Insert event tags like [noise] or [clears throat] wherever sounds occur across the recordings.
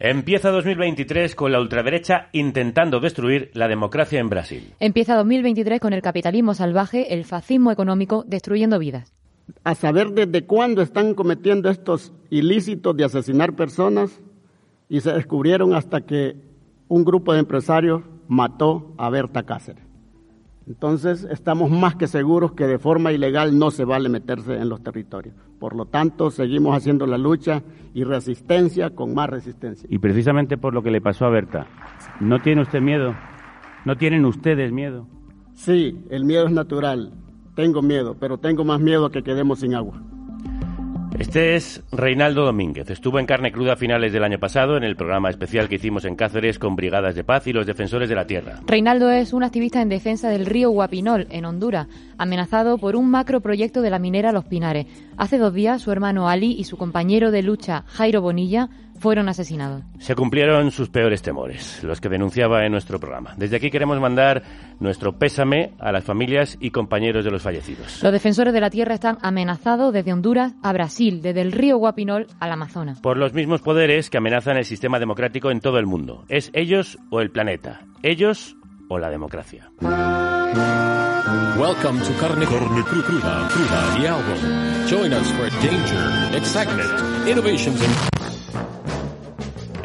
Empieza 2023 con la ultraderecha intentando destruir la democracia en Brasil. Empieza 2023 con el capitalismo salvaje, el fascismo económico destruyendo vidas. A saber desde cuándo están cometiendo estos ilícitos de asesinar personas y se descubrieron hasta que un grupo de empresarios mató a Berta Cáceres. Entonces estamos más que seguros que de forma ilegal no se vale meterse en los territorios. Por lo tanto, seguimos haciendo la lucha y resistencia con más resistencia. Y precisamente por lo que le pasó a Berta, ¿no tiene usted miedo? ¿No tienen ustedes miedo? Sí, el miedo es natural. Tengo miedo, pero tengo más miedo a que quedemos sin agua. Este es Reinaldo Domínguez. Estuvo en carne cruda a finales del año pasado en el programa especial que hicimos en Cáceres con Brigadas de Paz y los Defensores de la Tierra. Reinaldo es un activista en defensa del río Guapinol, en Honduras, amenazado por un macroproyecto de la minera Los Pinares. Hace dos días su hermano Ali y su compañero de lucha Jairo Bonilla fueron asesinados. Se cumplieron sus peores temores, los que denunciaba en nuestro programa. Desde aquí queremos mandar nuestro pésame a las familias y compañeros de los fallecidos. Los defensores de la tierra están amenazados desde Honduras a Brasil, desde el río Guapinol al Amazonas. Por los mismos poderes que amenazan el sistema democrático en todo el mundo. Es ellos o el planeta. Ellos o la democracia. Welcome to Carne, Carne Cruda, Cruda, the album. Join us for danger, excitement, innovations and...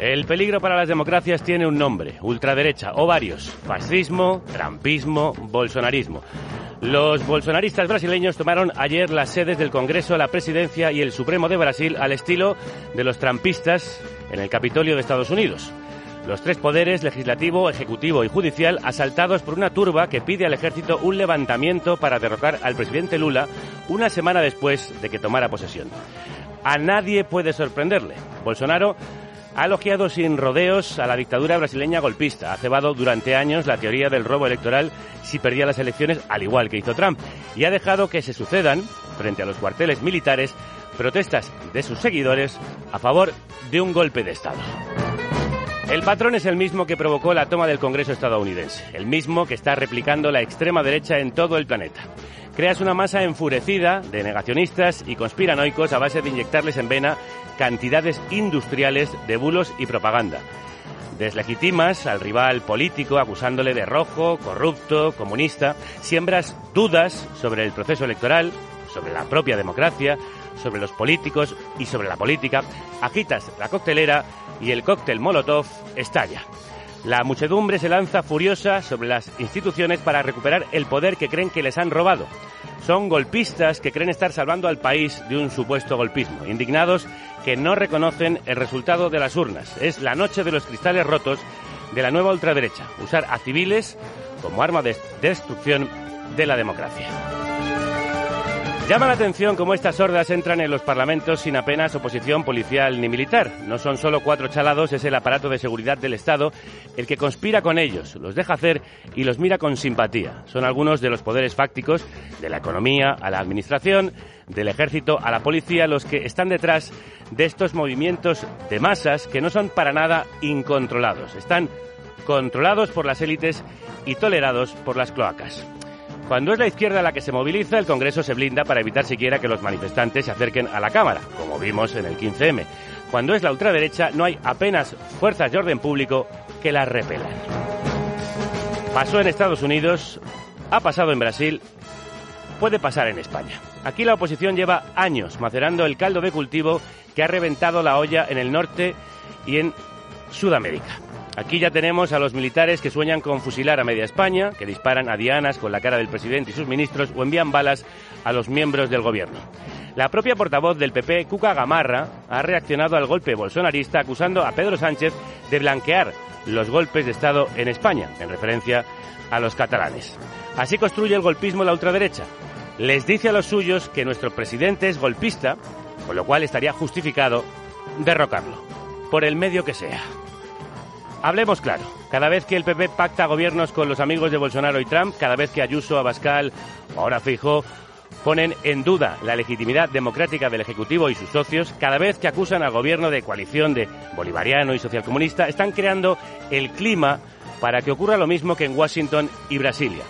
El peligro para las democracias tiene un nombre, ultraderecha, o varios, fascismo, trampismo, bolsonarismo. Los bolsonaristas brasileños tomaron ayer las sedes del Congreso, la Presidencia y el Supremo de Brasil al estilo de los trampistas en el Capitolio de Estados Unidos. Los tres poderes, legislativo, ejecutivo y judicial, asaltados por una turba que pide al ejército un levantamiento para derrocar al presidente Lula una semana después de que tomara posesión. A nadie puede sorprenderle. Bolsonaro ha elogiado sin rodeos a la dictadura brasileña golpista. Ha cebado durante años la teoría del robo electoral si perdía las elecciones, al igual que hizo Trump. Y ha dejado que se sucedan, frente a los cuarteles militares, protestas de sus seguidores a favor de un golpe de Estado. El patrón es el mismo que provocó la toma del Congreso estadounidense, el mismo que está replicando la extrema derecha en todo el planeta. Creas una masa enfurecida de negacionistas y conspiranoicos a base de inyectarles en vena cantidades industriales de bulos y propaganda. Deslegitimas al rival político acusándole de rojo, corrupto, comunista, siembras dudas sobre el proceso electoral, sobre la propia democracia, sobre los políticos y sobre la política, agitas la coctelera y el cóctel Molotov estalla. La muchedumbre se lanza furiosa sobre las instituciones para recuperar el poder que creen que les han robado. Son golpistas que creen estar salvando al país de un supuesto golpismo, indignados que no reconocen el resultado de las urnas. Es la noche de los cristales rotos de la nueva ultraderecha, usar a civiles como arma de destrucción de la democracia. Llama la atención cómo estas hordas entran en los parlamentos sin apenas oposición policial ni militar. No son solo cuatro chalados, es el aparato de seguridad del Estado el que conspira con ellos, los deja hacer y los mira con simpatía. Son algunos de los poderes fácticos de la economía a la administración, del ejército a la policía, los que están detrás de estos movimientos de masas que no son para nada incontrolados. Están controlados por las élites y tolerados por las cloacas. Cuando es la izquierda la que se moviliza, el Congreso se blinda para evitar siquiera que los manifestantes se acerquen a la Cámara, como vimos en el 15M. Cuando es la ultraderecha, no hay apenas fuerzas de orden público que las repelan. Pasó en Estados Unidos, ha pasado en Brasil, puede pasar en España. Aquí la oposición lleva años macerando el caldo de cultivo que ha reventado la olla en el norte y en Sudamérica. Aquí ya tenemos a los militares que sueñan con fusilar a media España, que disparan a dianas con la cara del presidente y sus ministros o envían balas a los miembros del gobierno. La propia portavoz del PP, Cuca Gamarra, ha reaccionado al golpe bolsonarista acusando a Pedro Sánchez de blanquear los golpes de Estado en España, en referencia a los catalanes. Así construye el golpismo la ultraderecha. Les dice a los suyos que nuestro presidente es golpista, con lo cual estaría justificado derrocarlo, por el medio que sea. Hablemos claro. Cada vez que el PP pacta gobiernos con los amigos de Bolsonaro y Trump, cada vez que Ayuso, Abascal ahora Fijo ponen en duda la legitimidad democrática del Ejecutivo y sus socios, cada vez que acusan al gobierno de coalición de bolivariano y socialcomunista, están creando el clima para que ocurra lo mismo que en Washington y Brasilia.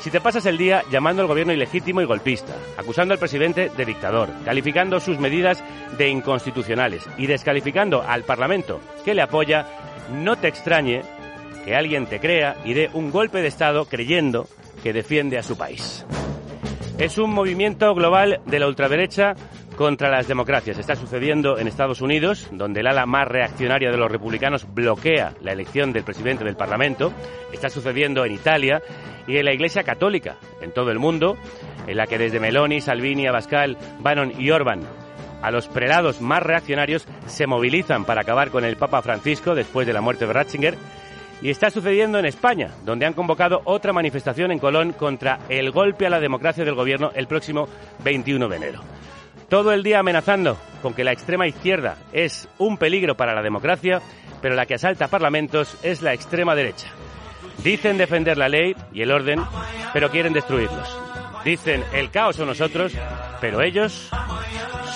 Si te pasas el día llamando al gobierno ilegítimo y golpista, acusando al presidente de dictador, calificando sus medidas de inconstitucionales y descalificando al Parlamento que le apoya, no te extrañe que alguien te crea y dé un golpe de Estado creyendo que defiende a su país. Es un movimiento global de la ultraderecha contra las democracias. Está sucediendo en Estados Unidos, donde el ala más reaccionaria de los republicanos bloquea la elección del presidente del Parlamento. Está sucediendo en Italia y en la Iglesia Católica, en todo el mundo, en la que desde Meloni, Salvini, Abascal, Bannon y Orban a los prelados más reaccionarios se movilizan para acabar con el Papa Francisco después de la muerte de Ratzinger y está sucediendo en España, donde han convocado otra manifestación en Colón contra el golpe a la democracia del gobierno el próximo 21 de enero. Todo el día amenazando con que la extrema izquierda es un peligro para la democracia, pero la que asalta parlamentos es la extrema derecha. Dicen defender la ley y el orden, pero quieren destruirlos. Dicen el caos son nosotros, pero ellos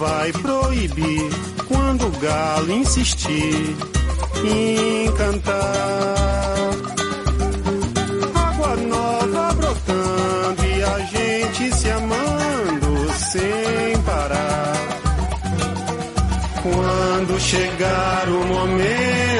Vai proibir quando o galo insistir em cantar? Água nova brotando e a gente se amando sem parar. Quando chegar o momento,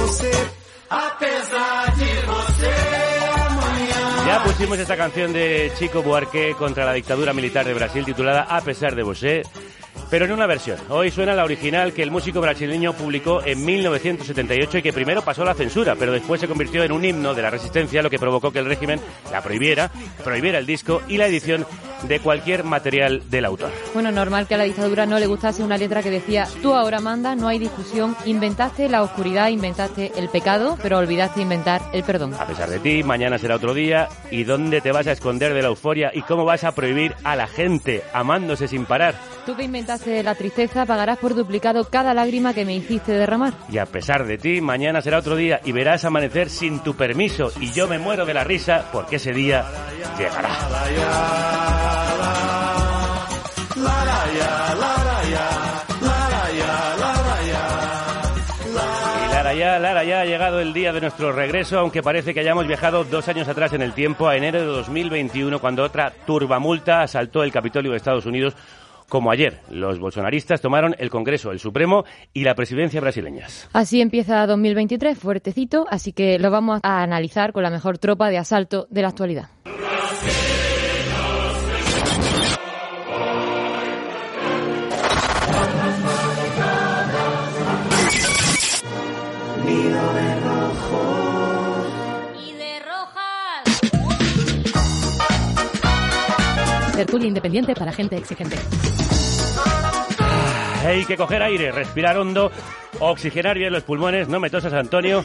você você, você. Ya pusimos esta canción de Chico Buarque contra la dictadura militar de Brasil titulada A pesar de vosé, pero en una versión. Hoy suena la original que el músico brasileño publicó en 1978 y que primero pasó la censura, pero después se convirtió en un himno de la resistencia, lo que provocó que el régimen la prohibiera, prohibiera el disco y la edición de cualquier material del autor. Bueno, normal que a la dictadura no le gustase una letra que decía, tú ahora manda, no hay discusión, inventaste la oscuridad, inventaste el pecado, pero olvidaste inventar el perdón. A pesar de ti, mañana será otro día. ¿Y dónde te vas a esconder de la euforia? ¿Y cómo vas a prohibir a la gente amándose sin parar? Tú que inventaste la tristeza, pagarás por duplicado cada lágrima que me hiciste derramar. Y a pesar de ti, mañana será otro día y verás amanecer sin tu permiso. Y yo me muero de la risa porque ese día llegará. Lara ya, llega llegado el día de nuestro regreso, aunque parece que hayamos viajado dos años atrás en el tiempo, a enero de 2021, cuando otra turbamulta asaltó el Capitolio de Estados Unidos, como ayer. Los bolsonaristas tomaron el Congreso, el Supremo y la presidencia brasileñas. Así empieza 2023, fuertecito, así que lo vamos a analizar con la mejor tropa de asalto de la actualidad. Tertulia independiente para gente exigente. Hay que coger aire, respirar hondo, oxigenar bien los pulmones, no me tosas Antonio,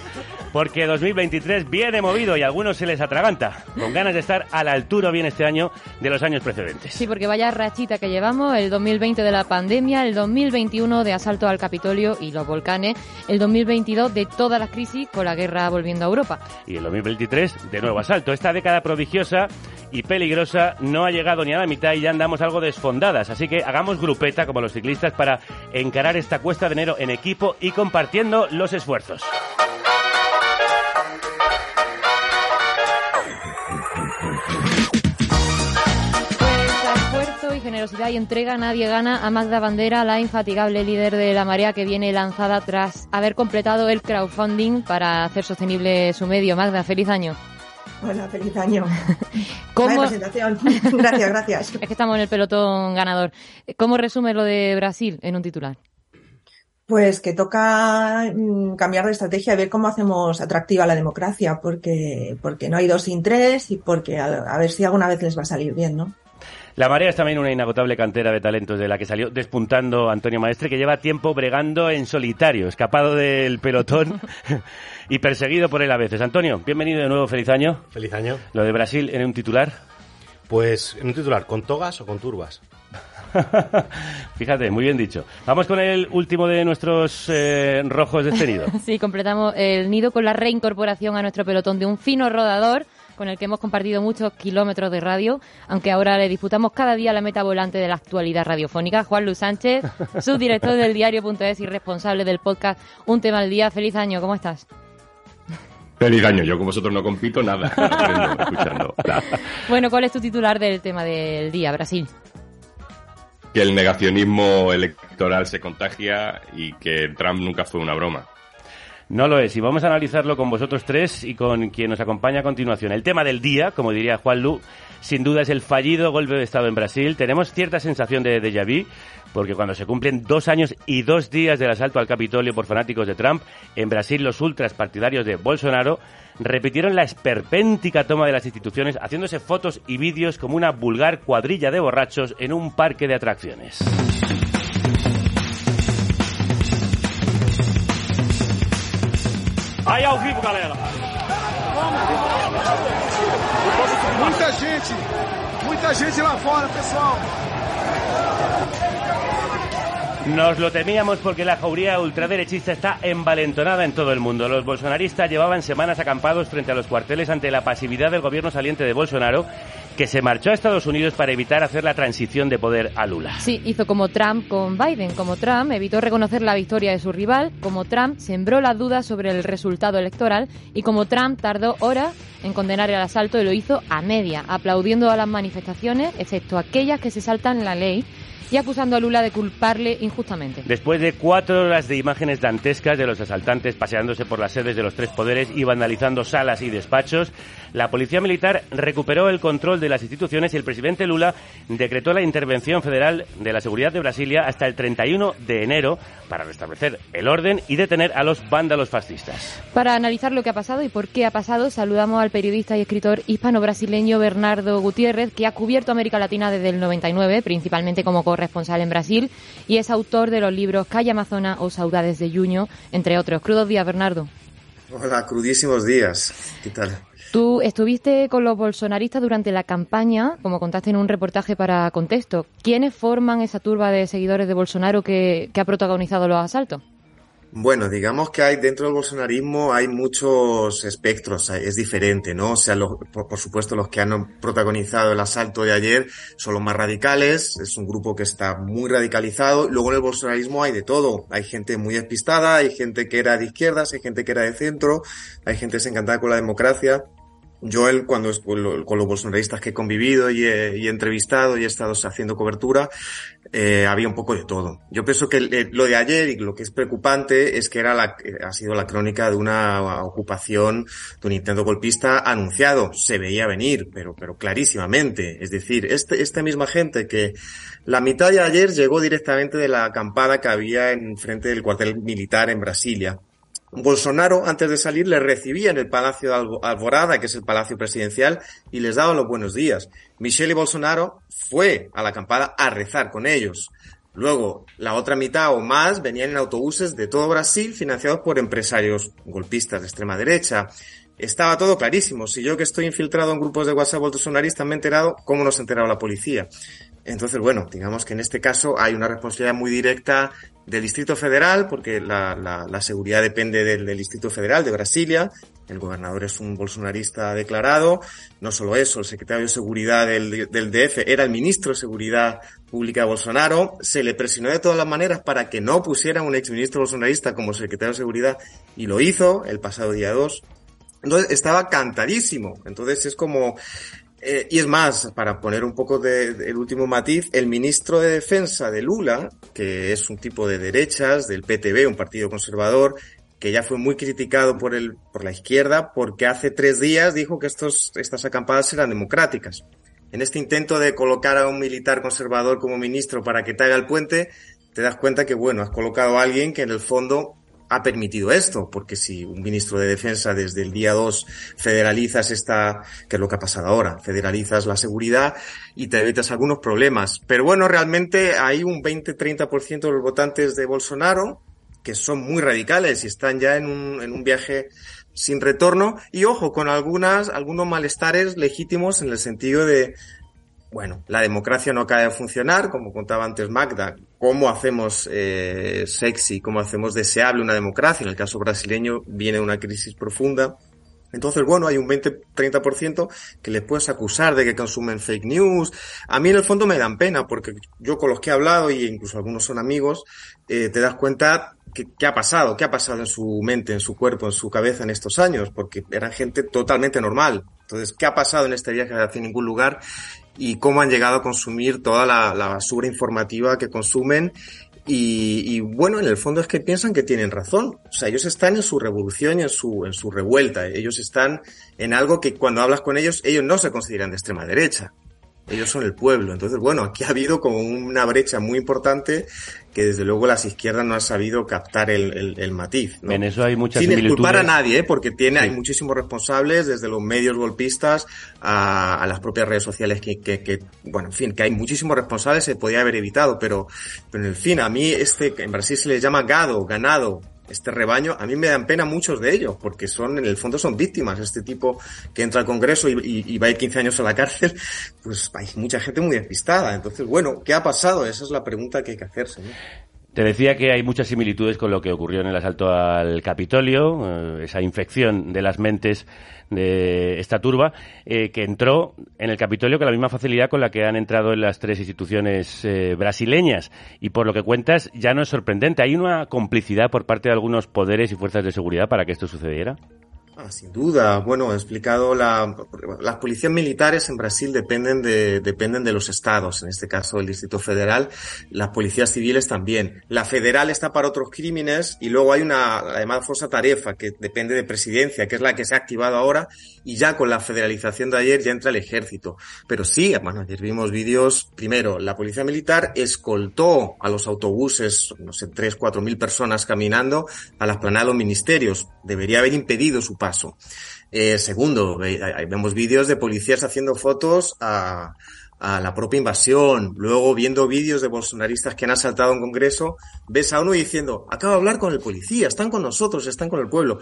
porque 2023 viene movido y a algunos se les atraganta, con ganas de estar a la altura bien este año de los años precedentes. Sí, porque vaya rachita que llevamos, el 2020 de la pandemia, el 2021 de asalto al Capitolio y los volcanes, el 2022 de todas las crisis con la guerra volviendo a Europa. Y el 2023 de nuevo asalto. Esta década prodigiosa y peligrosa no ha llegado ni a la mitad y ya andamos algo desfondadas, así que hagamos grupeta como los ciclistas para encarar esta cuesta de enero en equipo y compartiendo los esfuerzos. Generosidad y entrega nadie gana a Magda Bandera, la infatigable líder de la marea que viene lanzada tras haber completado el crowdfunding para hacer sostenible su medio. Magda, feliz año. Hola, feliz año. [laughs] ¿Cómo- presentación. [laughs] gracias, gracias. Es que estamos en el pelotón ganador. ¿Cómo resume lo de Brasil en un titular? Pues que toca mm, cambiar de estrategia y ver cómo hacemos atractiva la democracia, porque, porque no hay dos sin tres y porque a, a ver si alguna vez les va a salir bien, ¿no? La Marea es también una inagotable cantera de talentos de la que salió despuntando Antonio Maestre, que lleva tiempo bregando en solitario, escapado del pelotón [laughs] y perseguido por él a veces. Antonio, bienvenido de nuevo, feliz año. Feliz año. Lo de Brasil en un titular. Pues en un titular, ¿con togas o con turbas? [laughs] Fíjate, muy bien dicho. Vamos con el último de nuestros eh, rojos de este nido. Sí, completamos el nido con la reincorporación a nuestro pelotón de un fino rodador con el que hemos compartido muchos kilómetros de radio, aunque ahora le disputamos cada día la meta volante de la actualidad radiofónica. Juan Luis Sánchez, [laughs] subdirector del diario.es y responsable del podcast Un tema al día. Feliz año, ¿cómo estás? Feliz año, yo con vosotros no compito nada, [laughs] aprendo escuchando. Nada. Bueno, ¿cuál es tu titular del tema del día, Brasil? Que el negacionismo electoral se contagia y que Trump nunca fue una broma. No lo es, y vamos a analizarlo con vosotros tres y con quien nos acompaña a continuación. El tema del día, como diría Juan Lu, sin duda es el fallido golpe de Estado en Brasil. Tenemos cierta sensación de déjà vu, porque cuando se cumplen dos años y dos días del asalto al Capitolio por fanáticos de Trump, en Brasil los ultras partidarios de Bolsonaro repitieron la esperpéntica toma de las instituciones, haciéndose fotos y vídeos como una vulgar cuadrilla de borrachos en un parque de atracciones. Aí ao vivo, galera. Muita gente, muita gente lá fora, pessoal. Nos lo temíamos porque la jauría ultraderechista está envalentonada en todo el mundo. Los bolsonaristas llevaban semanas acampados frente a los cuarteles ante la pasividad del gobierno saliente de Bolsonaro, que se marchó a Estados Unidos para evitar hacer la transición de poder a Lula. Sí, hizo como Trump con Biden. Como Trump evitó reconocer la victoria de su rival, como Trump sembró las dudas sobre el resultado electoral y como Trump tardó horas en condenar el asalto y lo hizo a media, aplaudiendo a las manifestaciones, excepto aquellas que se saltan la ley y acusando a Lula de culparle injustamente. Después de cuatro horas de imágenes dantescas de los asaltantes paseándose por las sedes de los tres poderes y vandalizando salas y despachos, la policía militar recuperó el control de las instituciones y el presidente Lula decretó la intervención federal de la seguridad de Brasilia hasta el 31 de enero para restablecer el orden y detener a los vándalos fascistas. Para analizar lo que ha pasado y por qué ha pasado, saludamos al periodista y escritor hispano-brasileño Bernardo Gutiérrez, que ha cubierto América Latina desde el 99, principalmente como corresponsal en Brasil, y es autor de los libros Calle Amazona o Saudades de Junio, entre otros. Crudos días, Bernardo. Hola, crudísimos días. ¿Qué tal? Tú estuviste con los bolsonaristas durante la campaña, como contaste en un reportaje para Contexto. ¿Quiénes forman esa turba de seguidores de Bolsonaro que, que ha protagonizado los asaltos? Bueno, digamos que hay dentro del bolsonarismo hay muchos espectros, es diferente, ¿no? O sea, los, por, por, supuesto los que han protagonizado el asalto de ayer son los más radicales, es un grupo que está muy radicalizado. Luego en el bolsonarismo hay de todo, hay gente muy despistada, hay gente que era de izquierdas, hay gente que era de centro, hay gente desencantada con la democracia. Yo, él, cuando con los bolsonaristas que he convivido y he, y he entrevistado y he estado haciendo cobertura, eh, había un poco de todo. Yo pienso que lo de ayer y lo que es preocupante es que era la, ha sido la crónica de una ocupación de un intento golpista anunciado. Se veía venir, pero, pero clarísimamente. Es decir, este, esta misma gente que la mitad de ayer llegó directamente de la acampada que había en frente del cuartel militar en Brasilia. Bolsonaro, antes de salir, les recibía en el Palacio de Alvorada, que es el Palacio Presidencial, y les daba los buenos días. Michelle y Bolsonaro fue a la acampada a rezar con ellos. Luego, la otra mitad o más venían en autobuses de todo Brasil financiados por empresarios golpistas de extrema derecha. Estaba todo clarísimo. Si yo que estoy infiltrado en grupos de WhatsApp bolsonaristas me he enterado, ¿cómo no se ha enterado la policía? Entonces, bueno, digamos que en este caso hay una responsabilidad muy directa del Distrito Federal, porque la, la, la seguridad depende del, Distrito Federal de Brasilia. El gobernador es un bolsonarista declarado. No solo eso, el secretario de Seguridad del, del DF era el ministro de Seguridad Pública de Bolsonaro. Se le presionó de todas las maneras para que no pusiera un exministro bolsonarista como secretario de Seguridad y lo hizo el pasado día 2. Entonces estaba cantadísimo. Entonces es como eh, y es más, para poner un poco de, el último matiz, el ministro de Defensa de Lula, que es un tipo de derechas, del PTB, un partido conservador, que ya fue muy criticado por, el, por la izquierda, porque hace tres días dijo que estos, estas acampadas eran democráticas. En este intento de colocar a un militar conservador como ministro para que te haga el puente, te das cuenta que, bueno, has colocado a alguien que en el fondo ha permitido esto, porque si un ministro de defensa desde el día 2 federalizas esta, que es lo que ha pasado ahora, federalizas la seguridad y te evitas algunos problemas. Pero bueno, realmente hay un 20-30% de los votantes de Bolsonaro que son muy radicales y están ya en un, en un viaje sin retorno y ojo, con algunas, algunos malestares legítimos en el sentido de, bueno, la democracia no acaba de funcionar, como contaba antes Magda. ¿Cómo hacemos eh, sexy, cómo hacemos deseable una democracia? En el caso brasileño viene una crisis profunda. Entonces, bueno, hay un 20-30% que les puedes acusar de que consumen fake news. A mí en el fondo me dan pena porque yo con los que he hablado y incluso algunos son amigos, eh, te das cuenta que, qué ha pasado, qué ha pasado en su mente, en su cuerpo, en su cabeza en estos años, porque eran gente totalmente normal. Entonces, ¿qué ha pasado en este viaje hacia ningún lugar? Y cómo han llegado a consumir toda la, basura informativa que consumen. Y, y, bueno, en el fondo es que piensan que tienen razón. O sea, ellos están en su revolución y en su, en su revuelta. Ellos están en algo que cuando hablas con ellos, ellos no se consideran de extrema derecha. Ellos son el pueblo. Entonces, bueno, aquí ha habido como una brecha muy importante que desde luego las izquierdas no han sabido captar el, el, el matiz. ¿no? En eso hay muchas Sin similitudes. culpar a nadie, ¿eh? porque tiene, sí. hay muchísimos responsables, desde los medios golpistas a, a las propias redes sociales que, que, que, bueno, en fin, que hay muchísimos responsables, se podía haber evitado, pero, pero en el fin, a mí este, en Brasil se les llama gado, ganado, este rebaño, a mí me dan pena muchos de ellos, porque son, en el fondo son víctimas. Este tipo que entra al Congreso y, va a ir 15 años a la cárcel, [laughs] pues hay mucha gente muy despistada. Entonces, bueno, ¿qué ha pasado? Esa es la pregunta que hay que hacerse. Te decía que hay muchas similitudes con lo que ocurrió en el asalto al Capitolio, eh, esa infección de las mentes de esta turba, eh, que entró en el Capitolio con la misma facilidad con la que han entrado en las tres instituciones eh, brasileñas. Y por lo que cuentas, ya no es sorprendente. ¿Hay una complicidad por parte de algunos poderes y fuerzas de seguridad para que esto sucediera? Ah, sin duda. Bueno, he explicado la, las policías militares en Brasil dependen de, dependen de los estados, en este caso el Distrito Federal, las policías civiles también. La federal está para otros crímenes y luego hay una, además, Forza Tarefa, que depende de presidencia, que es la que se ha activado ahora y ya con la federalización de ayer ya entra el ejército. Pero sí, bueno, ayer vimos vídeos, primero, la policía militar escoltó a los autobuses, no sé, tres, cuatro mil personas caminando a las planadas de los ministerios. Debería haber impedido su paso. Eh, segundo, vemos vídeos de policías haciendo fotos a, la propia invasión, luego viendo vídeos de bolsonaristas que han asaltado un congreso, ves a uno diciendo, acabo de hablar con el policía, están con nosotros, están con el pueblo.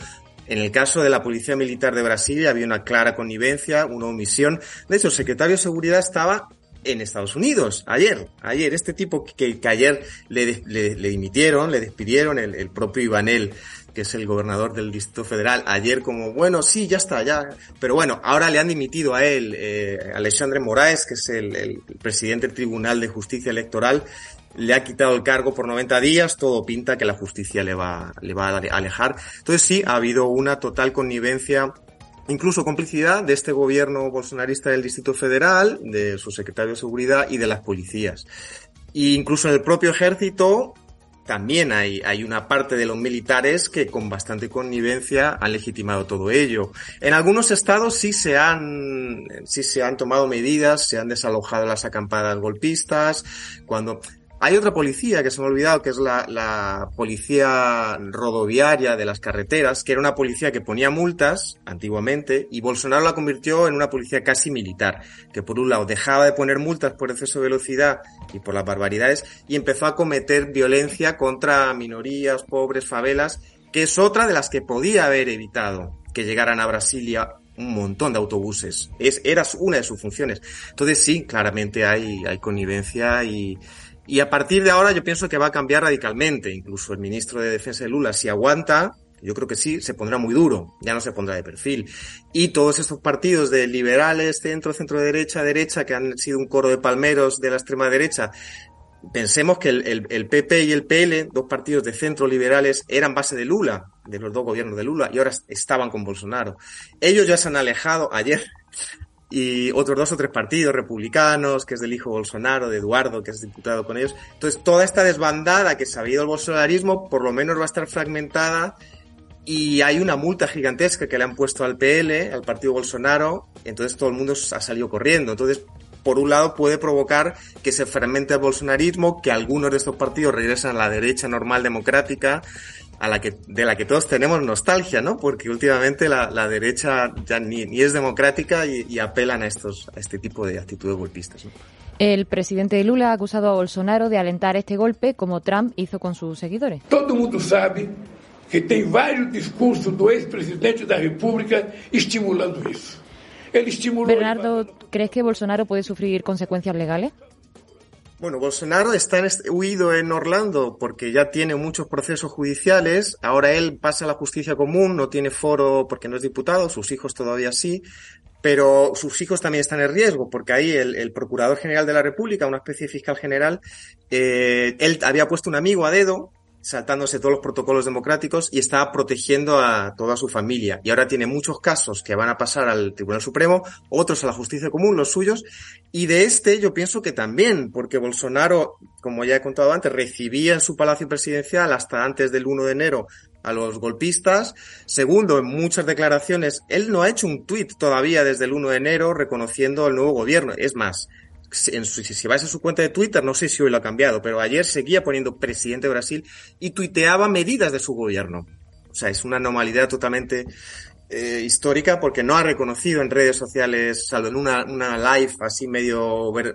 En el caso de la Policía Militar de Brasilia había una clara connivencia, una omisión. De hecho, el secretario de Seguridad estaba en Estados Unidos, ayer, ayer, este tipo que, que ayer le, le, le, dimitieron, le despidieron el, el propio Ivanel, que es el gobernador del Distrito Federal, ayer como, bueno, sí, ya está, ya, pero bueno, ahora le han dimitido a él, eh, Alexandre Moraes, que es el, el presidente del Tribunal de Justicia Electoral, le ha quitado el cargo por 90 días, todo pinta que la justicia le va, le va a alejar. Entonces sí, ha habido una total connivencia incluso complicidad de este gobierno bolsonarista del Distrito Federal, de su secretario de Seguridad y de las policías. E incluso en el propio ejército también hay, hay una parte de los militares que con bastante connivencia han legitimado todo ello. En algunos estados sí se han, sí se han tomado medidas, se han desalojado las acampadas golpistas, cuando hay otra policía que se me ha olvidado, que es la, la, policía rodoviaria de las carreteras, que era una policía que ponía multas antiguamente y Bolsonaro la convirtió en una policía casi militar, que por un lado dejaba de poner multas por exceso de velocidad y por las barbaridades y empezó a cometer violencia contra minorías, pobres, favelas, que es otra de las que podía haber evitado que llegaran a Brasilia un montón de autobuses. Es, era una de sus funciones. Entonces sí, claramente hay, hay connivencia y, y a partir de ahora yo pienso que va a cambiar radicalmente. Incluso el ministro de Defensa de Lula, si aguanta, yo creo que sí, se pondrá muy duro, ya no se pondrá de perfil. Y todos estos partidos de liberales, centro, centro derecha, derecha, que han sido un coro de palmeros de la extrema derecha, pensemos que el, el, PP y el PL, dos partidos de centro liberales, eran base de Lula, de los dos gobiernos de Lula, y ahora estaban con Bolsonaro. Ellos ya se han alejado ayer y otros dos o tres partidos republicanos, que es del hijo Bolsonaro, de Eduardo, que es diputado con ellos. Entonces, toda esta desbandada que se ha habido el bolsonarismo, por lo menos va a estar fragmentada y hay una multa gigantesca que le han puesto al PL, al partido Bolsonaro, entonces todo el mundo ha salido corriendo. Entonces, por un lado puede provocar que se fragmente el bolsonarismo, que algunos de estos partidos regresen a la derecha normal democrática, a la que, de la que todos tenemos nostalgia, ¿no? Porque últimamente la, la derecha ya ni, ni, es democrática y, y, apelan a estos, a este tipo de actitudes golpistas, ¿no? El presidente Lula ha acusado a Bolsonaro de alentar este golpe como Trump hizo con sus seguidores. Todo mundo sabe que tem vários discursos do ex-presidente da República estimulando isso. Ele estimulou Bernardo, ¿crees que Bolsonaro puede sufrir consecuencias legales? Bueno, Bolsonaro está en este, huido en Orlando porque ya tiene muchos procesos judiciales. Ahora él pasa a la justicia común, no tiene foro porque no es diputado, sus hijos todavía sí. Pero sus hijos también están en riesgo porque ahí el, Procurador General de la República, una especie de fiscal general, eh, él había puesto un amigo a dedo saltándose todos los protocolos democráticos y está protegiendo a toda su familia. Y ahora tiene muchos casos que van a pasar al Tribunal Supremo, otros a la justicia común, los suyos. Y de este yo pienso que también, porque Bolsonaro, como ya he contado antes, recibía en su palacio presidencial hasta antes del 1 de enero a los golpistas. Segundo, en muchas declaraciones, él no ha hecho un tuit todavía desde el 1 de enero reconociendo el nuevo gobierno. Es más, si vais a su cuenta de Twitter, no sé si hoy lo ha cambiado, pero ayer seguía poniendo presidente de Brasil y tuiteaba medidas de su gobierno. O sea, es una anomalidad totalmente eh, histórica porque no ha reconocido en redes sociales, salvo en una, una live así medio, eh,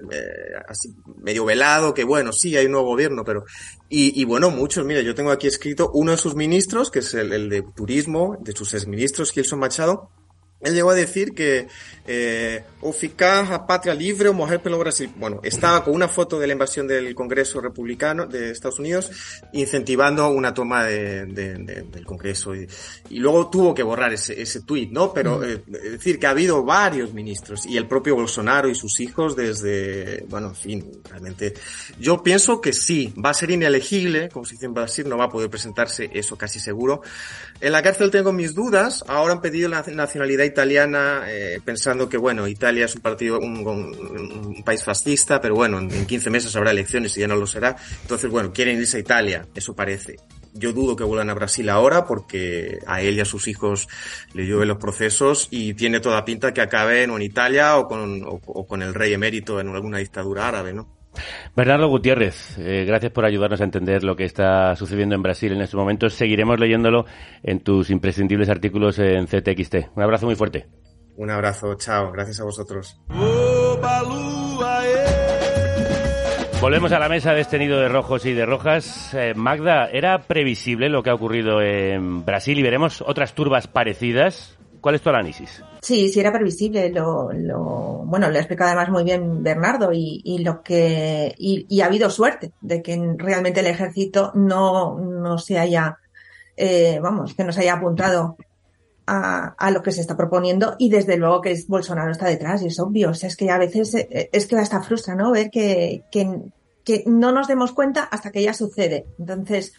así medio velado, que bueno, sí, hay un nuevo gobierno, pero, y, bueno, muchos, mira, yo tengo aquí escrito uno de sus ministros, que es el, el de turismo, de sus exministros, Gilson Machado, él llegó a decir que eh, o ficar a patria libre o morrer pelo Brasil. Bueno, estaba con una foto de la invasión del Congreso Republicano de Estados Unidos incentivando una toma de, de, de, del Congreso y, y, luego tuvo que borrar ese, ese tuit, ¿no? Pero eh, es decir que ha habido varios ministros y el propio Bolsonaro y sus hijos desde, bueno, en fin, realmente yo pienso que sí, va a ser inelegible, como se dice en Brasil, no va a poder presentarse, eso casi seguro. En la cárcel tengo mis dudas, ahora han pedido la nacionalidad italiana eh, pensando que, bueno, Italia es un partido, un, país fascista, pero bueno, en, en 15 meses habrá elecciones y ya no lo será. Entonces, bueno, quieren irse a Italia, eso parece. Yo dudo que vuelvan a Brasil ahora porque a él y a sus hijos le llueven los procesos y tiene toda pinta que acaben en Italia o con, o con el rey emérito en alguna dictadura árabe, ¿no? Bernardo Gutiérrez, eh, gracias por ayudarnos a entender lo que está sucediendo en Brasil en estos momentos. Seguiremos leyéndolo en tus imprescindibles artículos en CTXT. Un abrazo muy fuerte. Un abrazo, chao, gracias a vosotros. Volvemos a la mesa de este nido de rojos y de rojas. Eh, Magda, ¿era previsible lo que ha ocurrido en Brasil y veremos otras turbas parecidas? ¿Cuál es tu análisis? Sí, sí era previsible. Lo, lo, bueno, lo ha explicado además muy bien Bernardo y, y lo que y, ha habido suerte de que realmente el ejército no, no se haya, eh, vamos, que no se haya apuntado a, lo que se está proponiendo y desde luego que Bolsonaro está detrás y es obvio. O sea, es que a veces eh, es que hasta frustra, ¿no? Ver que, que, que no nos demos cuenta hasta que ya sucede. Entonces,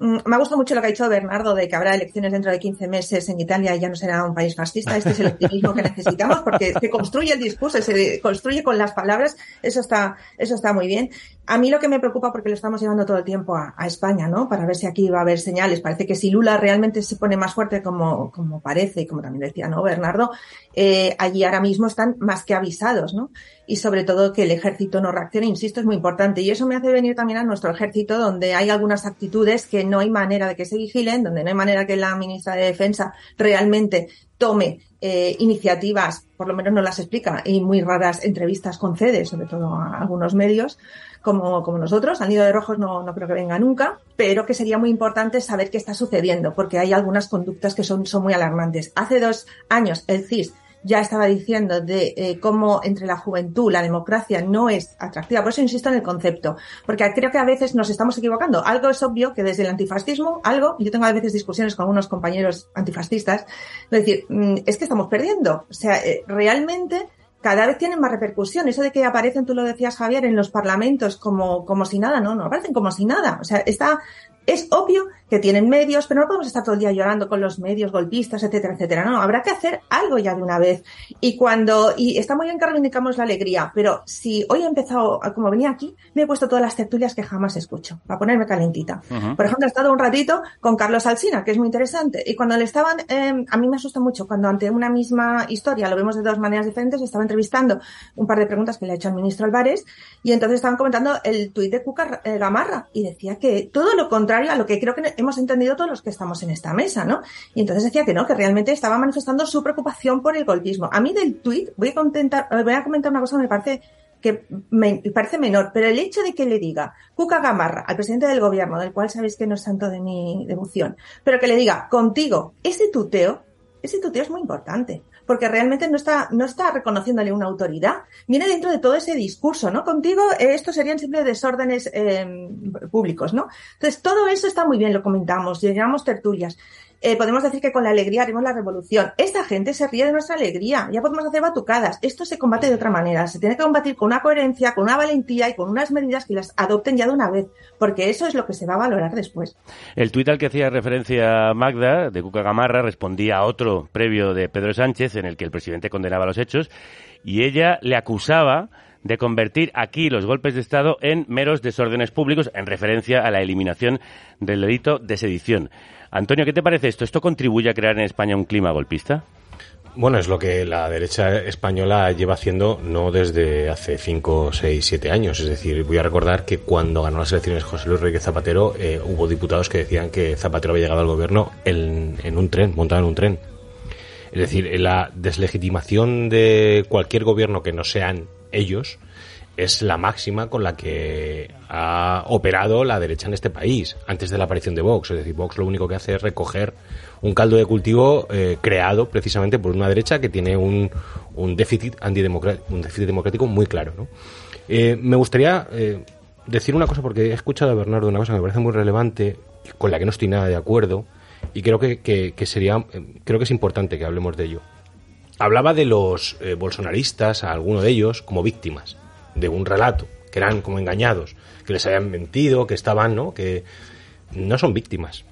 me ha gustado mucho lo que ha dicho Bernardo de que habrá elecciones dentro de 15 meses en Italia y ya no será un país fascista. Este es el optimismo que necesitamos porque se construye el discurso, se construye con las palabras. Eso está, eso está muy bien. A mí lo que me preocupa porque lo estamos llevando todo el tiempo a, a España, ¿no? Para ver si aquí va a haber señales. Parece que si Lula realmente se pone más fuerte como, como parece y como también decía, ¿no? Bernardo, eh, allí ahora mismo están más que avisados, ¿no? Y sobre todo que el ejército no reaccione, insisto, es muy importante. Y eso me hace venir también a nuestro ejército, donde hay algunas actitudes que no hay manera de que se vigilen, donde no hay manera que la ministra de Defensa realmente tome eh, iniciativas, por lo menos no las explica, y muy raras entrevistas concede, sobre todo a algunos medios como, como nosotros. Al nido de rojos no, no creo que venga nunca, pero que sería muy importante saber qué está sucediendo, porque hay algunas conductas que son, son muy alarmantes. Hace dos años el CIS ya estaba diciendo de eh, cómo entre la juventud la democracia no es atractiva. Por eso insisto en el concepto, porque creo que a veces nos estamos equivocando. Algo es obvio que desde el antifascismo, algo, yo tengo a veces discusiones con algunos compañeros antifascistas, es decir, mm, es que estamos perdiendo. O sea, eh, realmente cada vez tienen más repercusión. Eso de que aparecen, tú lo decías Javier, en los parlamentos como, como si nada, no, no aparecen como si nada. O sea, está es obvio que tienen medios, pero no podemos estar todo el día llorando con los medios golpistas, etcétera, etcétera. No, habrá que hacer algo ya de una vez. Y cuando, y está muy bien que reivindicamos la alegría, pero si hoy he empezado, como venía aquí, me he puesto todas las tertulias que jamás escucho, para ponerme calentita. Uh -huh. Por ejemplo, he estado un ratito con Carlos Alsina, que es muy interesante. Y cuando le estaban, eh, a mí me asusta mucho, cuando ante una misma historia, lo vemos de dos maneras diferentes, estaba entrevistando un par de preguntas que le ha hecho al ministro Álvarez, y entonces estaban comentando el tuit de Cuca eh, Gamarra, y decía que todo lo contrario a lo que creo que hemos entendido todos los que estamos en esta mesa, ¿no? Y entonces decía que no, que realmente estaba manifestando su preocupación por el golpismo. A mí del tuit voy a comentar, voy a comentar una cosa que me parece que me parece menor, pero el hecho de que le diga Cuca Gamarra al presidente del gobierno, del cual sabéis que no es santo de mi devoción, pero que le diga contigo, ese tuteo, ese tuteo es muy importante porque realmente no está, no está reconociéndole una autoridad. Viene dentro de todo ese discurso, ¿no? Contigo, eh, estos serían simples desórdenes eh, públicos, ¿no? Entonces, todo eso está muy bien, lo comentamos, llegamos tertulias. Eh, podemos decir que con la alegría haremos la revolución. Esta gente se ríe de nuestra alegría. Ya podemos hacer batucadas. Esto se combate de otra manera. Se tiene que combatir con una coherencia, con una valentía y con unas medidas que las adopten ya de una vez, porque eso es lo que se va a valorar después. El tuit al que hacía referencia Magda, de Cuca Gamarra, respondía a otro previo de Pedro Sánchez, en el que el presidente condenaba los hechos, y ella le acusaba de convertir aquí los golpes de Estado en meros desórdenes públicos, en referencia a la eliminación del delito de sedición. Antonio, ¿qué te parece esto? ¿Esto contribuye a crear en España un clima golpista? Bueno, es lo que la derecha española lleva haciendo no desde hace 5, 6, 7 años. Es decir, voy a recordar que cuando ganó las elecciones José Luis Rodríguez Zapatero, eh, hubo diputados que decían que Zapatero había llegado al gobierno en un tren, montado en un tren. Es decir, la deslegitimación de cualquier gobierno que no sean ellos es la máxima con la que ha operado la derecha en este país antes de la aparición de Vox. Es decir, Vox lo único que hace es recoger un caldo de cultivo eh, creado precisamente por una derecha que tiene un, un déficit un déficit democrático muy claro. Eh, me gustaría eh, decir una cosa porque he escuchado a Bernardo una cosa que me parece muy relevante, con la que no estoy nada de acuerdo y creo que, que, que sería, creo que es importante que hablemos de ello. Hablaba de los bolsonaristas, a alguno de ellos, como víctimas de un relato, que eran como engañados, que les habían mentido, que estaban, ¿no? Que no son víctimas.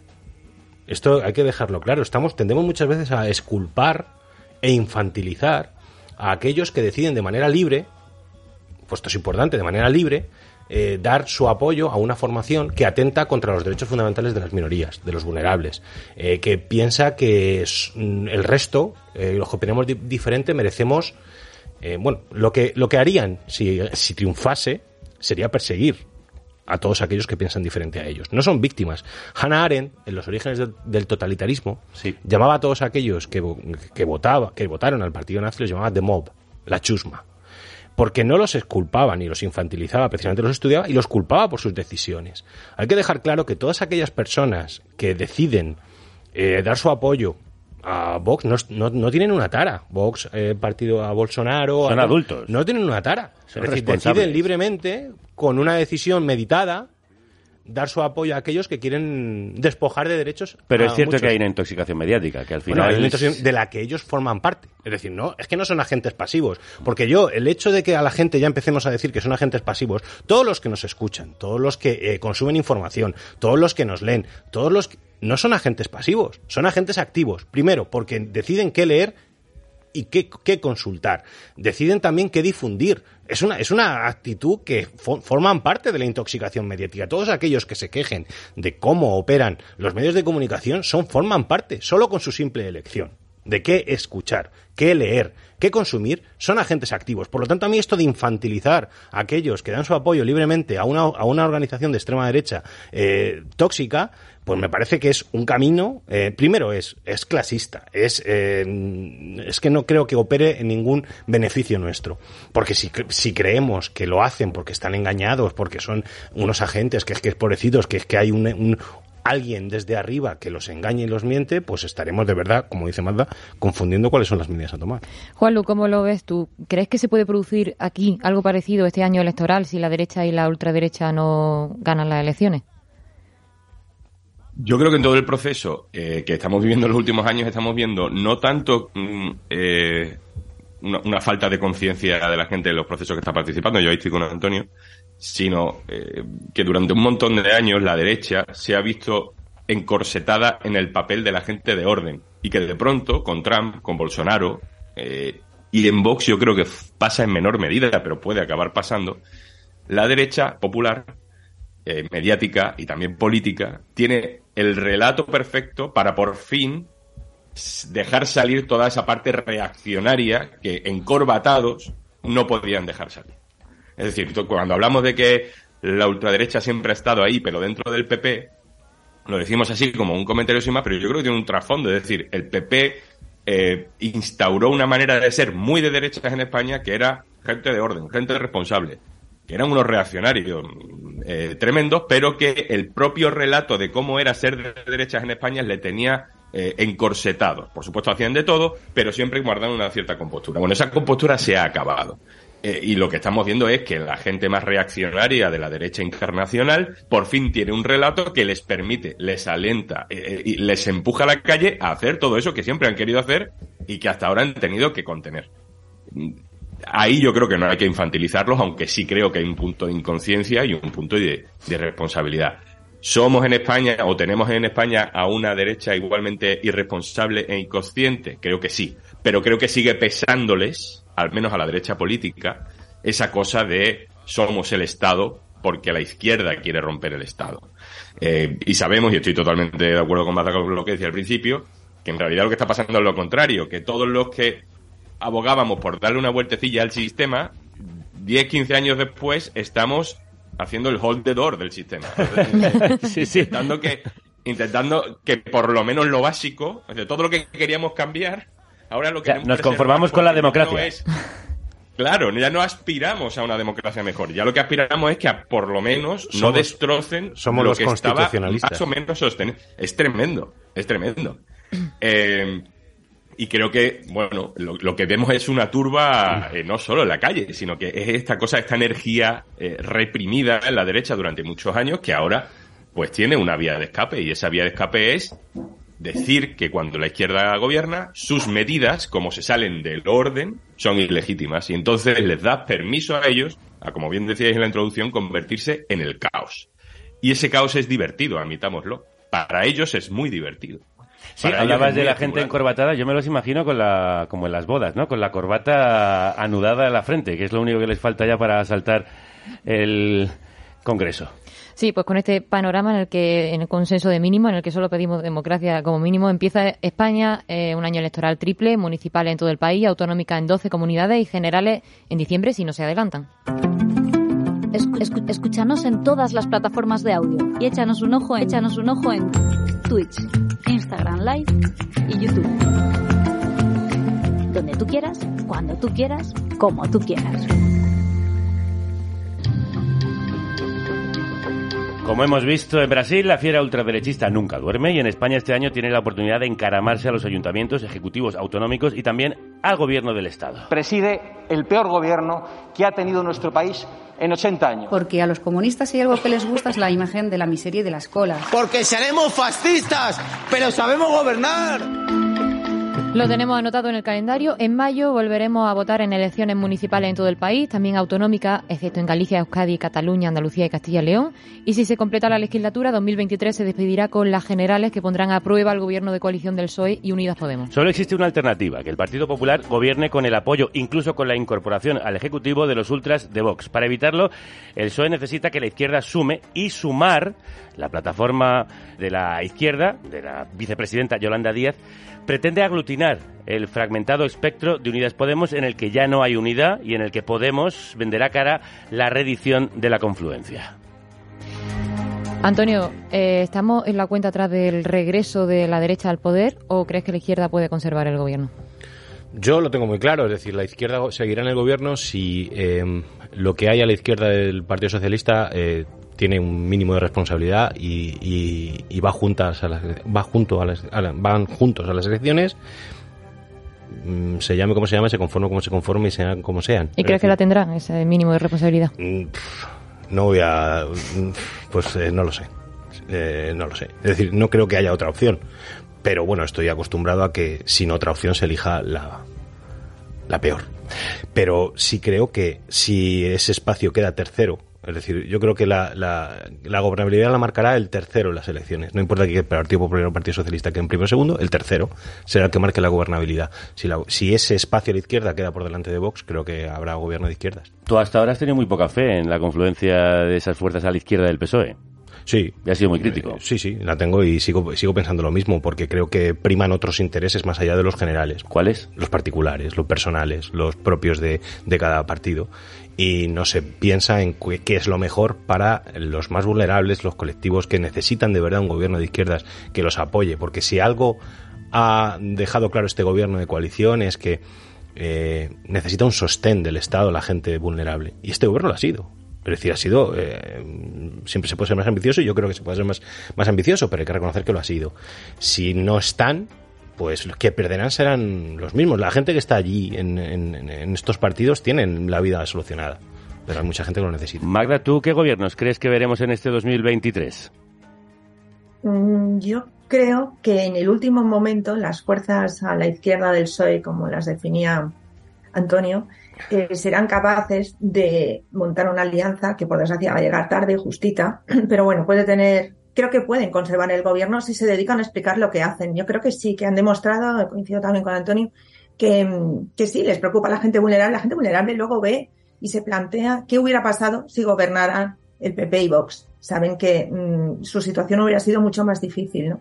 Esto hay que dejarlo claro. Estamos, tendemos muchas veces a esculpar e infantilizar a aquellos que deciden de manera libre, pues esto es importante, de manera libre, eh, dar su apoyo a una formación que atenta contra los derechos fundamentales de las minorías, de los vulnerables, eh, que piensa que mm, el resto, eh, los que opinamos di diferente, merecemos eh, bueno, lo que, lo que harían si, si triunfase sería perseguir a todos aquellos que piensan diferente a ellos. No son víctimas. Hannah Arendt, en los orígenes de, del totalitarismo, sí. llamaba a todos aquellos que, que, votaba, que votaron al partido nazi, los llamaba the mob, la chusma. Porque no los esculpaba ni los infantilizaba, precisamente los estudiaba y los culpaba por sus decisiones. Hay que dejar claro que todas aquellas personas que deciden eh, dar su apoyo a Vox no, no, no tienen una tara. Vox, eh, partido a Bolsonaro. Son a- adultos. No tienen una tara. Son es decir, deciden libremente, con una decisión meditada, dar su apoyo a aquellos que quieren despojar de derechos. Pero a es cierto muchos. que hay una intoxicación mediática, que al Bueno, final... hay una intención de la que ellos forman parte. Es decir, no, es que no son agentes pasivos. Porque yo, el hecho de que a la gente ya empecemos a decir que son agentes pasivos, todos los que nos escuchan, todos los que eh, consumen información, todos los que nos leen, todos los que, no son agentes pasivos, son agentes activos. Primero, porque deciden qué leer y qué, consultar. Deciden también qué difundir. Es una, es una actitud que fo- forman parte de la intoxicación mediática. Todos aquellos que se quejen de cómo operan los medios de comunicación son, forman parte, solo con su simple elección. De qué escuchar, qué leer, qué consumir, son agentes activos. Por lo tanto, a mí esto de infantilizar a aquellos que dan su apoyo libremente a una, a una organización de extrema derecha eh, tóxica, pues me parece que es un camino, eh, primero es, es clasista, es, eh, es que no creo que opere en ningún beneficio nuestro. Porque si, si creemos que lo hacen porque están engañados, porque son unos agentes, que es que es pobrecitos, que es que hay un, un- alguien desde arriba que los engaña y los miente, pues estaremos de verdad, como dice Magda, confundiendo cuáles son las medidas a tomar. Juanlu, ¿cómo lo ves tú? ¿Crees que se puede producir aquí algo parecido este año electoral si la derecha y la ultraderecha no ganan las elecciones? Yo creo que en todo el proceso eh, que estamos viviendo en los últimos años estamos viendo no tanto mm, eh, una, una falta de conciencia de la gente en los procesos que está participando, yo ahí estoy con Antonio, sino eh, que durante un montón de años la derecha se ha visto encorsetada en el papel de la gente de orden y que de pronto con Trump, con Bolsonaro eh, y en Vox yo creo que pasa en menor medida, pero puede acabar pasando, la derecha popular eh, mediática y también política, tiene el relato perfecto para por fin dejar salir toda esa parte reaccionaria que encorbatados no podían dejar salir. Es decir, cuando hablamos de que la ultraderecha siempre ha estado ahí, pero dentro del PP, lo decimos así como un comentario sin más, pero yo creo que tiene un trasfondo. Es decir, el PP eh, instauró una manera de ser muy de derechas en España que era gente de orden, gente responsable, que eran unos reaccionarios eh, tremendos, pero que el propio relato de cómo era ser de derechas en España le tenía eh, encorsetado. Por supuesto hacían de todo, pero siempre guardando una cierta compostura. Bueno, esa compostura se ha acabado. Eh, y lo que estamos viendo es que la gente más reaccionaria de la derecha internacional por fin tiene un relato que les permite, les alenta eh, y les empuja a la calle a hacer todo eso que siempre han querido hacer y que hasta ahora han tenido que contener. Ahí yo creo que no hay que infantilizarlos, aunque sí creo que hay un punto de inconsciencia y un punto de, de responsabilidad. ¿Somos en España o tenemos en España a una derecha igualmente irresponsable e inconsciente? Creo que sí. Pero creo que sigue pesándoles, al menos a la derecha política, esa cosa de somos el Estado porque la izquierda quiere romper el Estado. Eh, y sabemos, y estoy totalmente de acuerdo con lo que decía al principio, que en realidad lo que está pasando es lo contrario, que todos los que abogábamos por darle una vueltecilla al sistema, 10, 15 años después estamos haciendo el hold the door del sistema. [laughs] Sí, sí. Intentando que, intentando que por lo menos lo básico, de todo lo que queríamos cambiar, ahora lo O sea, queremos nos conformamos con la no democracia. es- Claro, ya no aspiramos a una democracia mejor. Ya lo que aspiramos es que a- por lo menos no destrocen somos lo los que estaba constitucionalistas. más o menos sostenido. Es tremendo, es tremendo. Eh, y creo que, bueno, lo, que vemos es una turba eh, no solo en la calle, sino que es esta cosa, esta energía eh, reprimida en la derecha durante muchos años que ahora pues tiene una vía de escape y esa vía de escape es decir que cuando la izquierda gobierna, sus medidas, como se salen del orden, son ilegítimas y entonces les da permiso a ellos, a como bien decíais en la introducción, convertirse en el caos. Y ese caos es divertido, admitámoslo. Para ellos es muy divertido. Sí, Para ellos hablabas de la gente encorbatada, yo me los imagino con la, como en las bodas, ¿no? Con la corbata anudada en la frente, que es lo único que les falta ya para asaltar el Congreso. Sí, pues con este panorama en el que, en el consenso de mínimo, en el que solo pedimos democracia como mínimo, empieza España eh, un año electoral triple, municipal en todo el país, autonómica en 12 comunidades y generales en diciembre si no se adelantan. Escúchanos en todas las plataformas de audio y échanos un ojo, échanos un ojo en Twitch, Instagram Live y YouTube. Donde tú quieras, cuando tú quieras, como tú quieras. Como hemos visto en Brasil, la fiera ultraderechista nunca duerme y en España este año tiene la oportunidad de encaramarse a los ayuntamientos, ejecutivos autonómicos y también al gobierno del Estado. Preside el peor gobierno que ha tenido nuestro país en 80 años. Porque a los comunistas hay algo que les gusta es la imagen de la miseria y de las colas. Porque seremos fascistas, pero sabemos gobernar. Lo tenemos anotado en el calendario. En mayo volveremos a votar en elecciones municipales en todo el país, también autonómicas, excepto en Galicia, Euskadi, Cataluña, Andalucía y Castilla y León. Y si se completa la legislatura, 2023 se despedirá con las generales que pondrán a prueba al gobierno de coalición del PSOE y Unidas Podemos. Solo existe una alternativa, que el Partido Popular gobierne con el apoyo, incluso con la incorporación al Ejecutivo de los ultras de Vox. Para evitarlo, el PSOE necesita que la izquierda sume y sumar la plataforma de la izquierda, de la vicepresidenta Yolanda Díaz, pretende aglutinar el fragmentado espectro de Unidas Podemos en el que ya no hay unidad y en el que Podemos venderá cara la reedición de la confluencia. Antonio, eh, ¿estamos en la cuenta atrás del regreso de la derecha al poder o crees que la izquierda puede conservar el gobierno? Yo lo tengo muy claro, es decir, la izquierda seguirá en el gobierno si eh, lo que hay a la izquierda del Partido Socialista eh, tiene un mínimo de responsabilidad y, y, y va juntas a las, va junto a las, a la- van juntos a las elecciones Mm, se llame como se llame se conforme como se conforme y sean como sean. ¿Y Es crees que la tendrán, ese mínimo de responsabilidad? Mm, no voy a mm, pues eh, no lo sé. Eh, no lo sé. Es decir no creo que haya otra opción. Pero bueno estoy acostumbrado a que sin otra opción se elija la la peor. Pero sí creo que si ese espacio queda tercero es decir, yo creo que la, la, la gobernabilidad la marcará el tercero en las elecciones. No importa que el Partido Popular o el Partido Socialista queden primero o segundo, el tercero será el que marque la gobernabilidad. Si, la- si ese espacio a la izquierda queda por delante de Vox, creo que habrá gobierno de izquierdas. Tú hasta ahora has tenido muy poca fe en la confluencia de esas fuerzas a la izquierda del PSOE. Sí. Y has sido muy crítico. Eh, sí, sí, la tengo y sigo, sigo pensando lo mismo, porque creo que priman otros intereses más allá de los generales. ¿Cuáles? Los particulares, los personales, los propios de, de cada partido. Y no se piensa en qué es lo mejor para los más vulnerables, los colectivos que necesitan de verdad un gobierno de izquierdas que los apoye, porque si algo ha dejado claro este gobierno de coalición es que eh, necesita un sostén del Estado la gente vulnerable. Y este gobierno lo ha sido. Es decir, ha sido. eh, siempre se puede ser más ambicioso y yo creo que se puede ser más, más ambicioso, pero hay que reconocer que lo ha sido. Si no están, pues los que perderán serán los mismos. La gente que está allí en, en- en estos partidos tienen la vida solucionada, pero hay mucha gente que lo necesita. Magda, ¿tú qué gobiernos crees que veremos en este 2023? Mm, Yo creo que en el último momento las fuerzas a la izquierda del PSOE, como las definía Antonio, eh, serán capaces de montar una alianza que por desgracia va a llegar tarde, justita, [clears throat] pero bueno, puede tener, creo que pueden conservar el gobierno si se dedican a explicar lo que hacen. Yo creo que sí, que han demostrado, coincido también con Antonio, que, que sí, les preocupa la gente vulnerable. La gente vulnerable luego ve y se plantea qué hubiera pasado si gobernaran el PP y Vox. Saben que mm, su situación hubiera sido mucho más difícil, ¿no?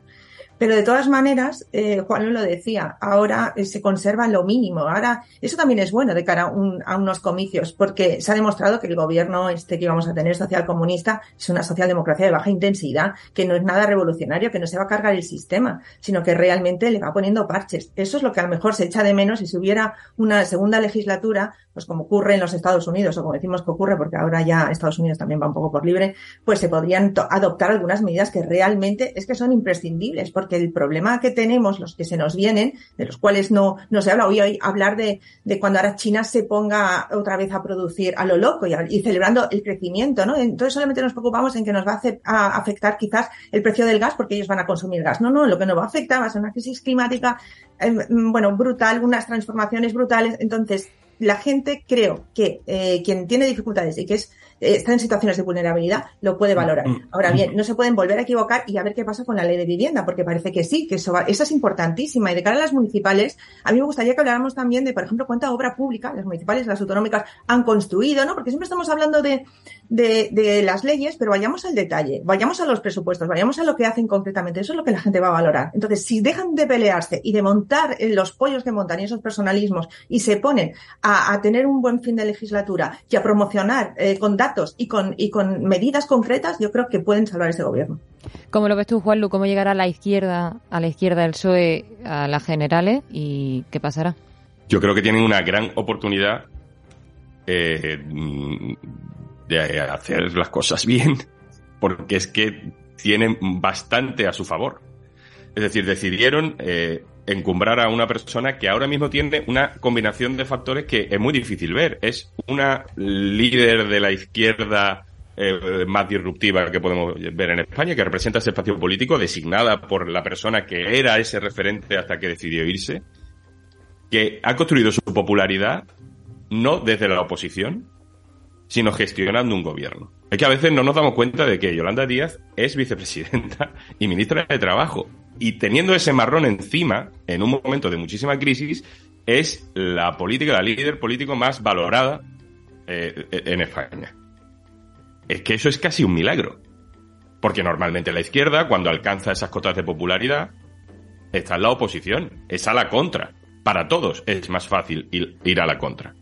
Pero de todas maneras, eh, Juan lo decía, ahora eh, se conserva lo mínimo. Ahora, eso también es bueno de cara a, un- a unos comicios, porque se ha demostrado que el gobierno este que vamos a tener socialcomunista es una socialdemocracia de baja intensidad, que no es nada revolucionario, que no se va a cargar el sistema, sino que realmente le va poniendo parches. Eso es lo que a lo mejor se echa de menos si hubiera una segunda legislatura, pues como ocurre en los Estados Unidos, o como decimos que ocurre, porque ahora ya Estados Unidos también va un poco por libre, pues se podrían adoptar algunas medidas que realmente es que son imprescindibles, el problema que tenemos, los que se nos vienen, de los cuales no, no se habla hoy, hoy hablar de, de cuando ahora China se ponga otra vez a producir a lo loco y, celebrando el crecimiento, ¿no? Entonces solamente nos preocupamos en que nos va a, afectar quizás el precio del gas porque ellos van a consumir gas. No, no, lo que nos va a afectar va a ser una crisis climática, eh, mm, bueno, brutal, unas transformaciones brutales. Entonces, la gente creo que eh, quien tiene dificultades y que es está en situaciones de vulnerabilidad lo puede valorar. Ahora bien, no se pueden volver a equivocar y a ver qué pasa con la ley de vivienda, porque parece que sí, que eso va- esa es importantísima. Y de cara a las municipales, a mí me gustaría que habláramos también de, por ejemplo, cuánta obra pública las municipales, las autonómicas han construido, ¿no? Porque siempre estamos hablando de, de, de las leyes, pero vayamos al detalle, vayamos a los presupuestos, vayamos a lo que hacen concretamente. Eso es lo que la gente va a valorar. Entonces, si dejan de pelearse y de montar eh, los pollos que montan y esos personalismos y se ponen a, a tener un buen fin de legislatura y a promocionar eh, con datos y con, y con medidas concretas, yo creo que pueden salvar ese gobierno. ¿Cómo lo ves tú, Juanlu? ¿Cómo llegará la izquierda, a la izquierda del PSOE a las generales y qué pasará? Yo creo que tienen una gran oportunidad eh, de hacer las cosas bien, porque es que tienen bastante a su favor. Es decir, decidieron eh, encumbrar a una persona que ahora mismo tiene una combinación de factores que es muy difícil ver. Es una líder de la izquierda eh, más disruptiva que podemos ver en España, que representa ese espacio político, designada por la persona que era ese referente hasta que decidió irse, que ha construido su popularidad no desde la oposición, sino gestionando un gobierno. Es que a veces no nos damos cuenta de que Yolanda Díaz es vicepresidenta y ministra de Trabajo. Y teniendo ese marrón encima, en un momento de muchísima crisis, es la política, la líder político más valorada eh, en España. Es que eso es casi un milagro. Porque normalmente la izquierda, cuando alcanza esas cotas de popularidad, está en la oposición, es a la contra. Para todos es más fácil ir, a la contra.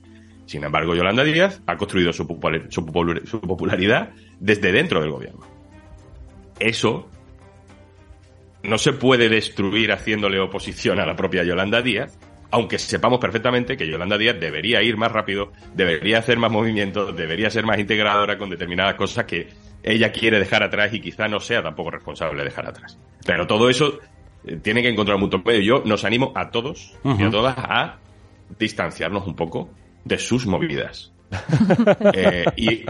Sin embargo, Yolanda Díaz ha construido su, su popularidad desde dentro del gobierno. Eso no se puede destruir haciéndole oposición a la propia Yolanda Díaz, aunque sepamos perfectamente que Yolanda Díaz debería ir más rápido, debería hacer más movimientos, debería ser más integradora con determinadas cosas que ella quiere dejar atrás y quizá no sea tampoco responsable de dejar atrás. Pero todo eso eh, tiene que encontrar un punto medio. Yo nos animo a todos y a todas a distanciarnos un poco de sus movidas. [laughs] Eh, y,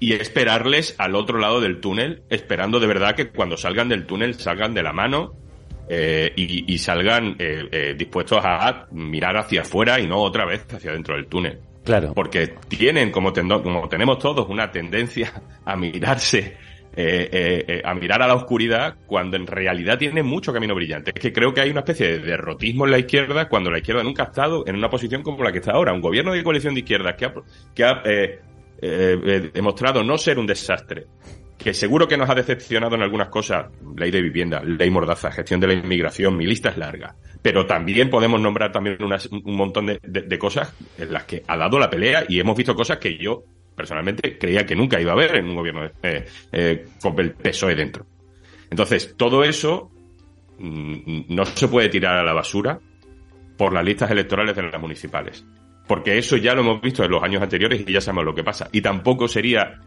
y esperarles al otro lado del túnel, esperando de verdad que cuando salgan del túnel salgan de la mano eh, y, y salgan eh, dispuestos a mirar hacia afuera y no otra vez hacia dentro del túnel. Claro. Porque tienen, como, tendo- como tenemos todos, una tendencia a mirarse, eh, eh, eh, a mirar a la oscuridad cuando en realidad tiene mucho camino brillante. Es que creo que hay una especie de derrotismo en la izquierda cuando la izquierda nunca ha estado en una posición como la que está ahora. Un gobierno de coalición de izquierdas que ha, que ha eh, eh, demostrado no ser un desastre, que seguro que nos ha decepcionado en algunas cosas, ley de vivienda, ley mordaza, gestión de la inmigración, mi lista es larga, pero también podemos nombrar también un montón de cosas en las que ha dado la pelea y hemos visto cosas que yo personalmente creía que nunca iba a haber en un gobierno eh, eh, con el PSOE dentro. Entonces, todo eso mm, no se puede tirar a la basura por las listas electorales de las municipales. Porque eso ya lo hemos visto en los años anteriores y ya sabemos lo que pasa. Y tampoco sería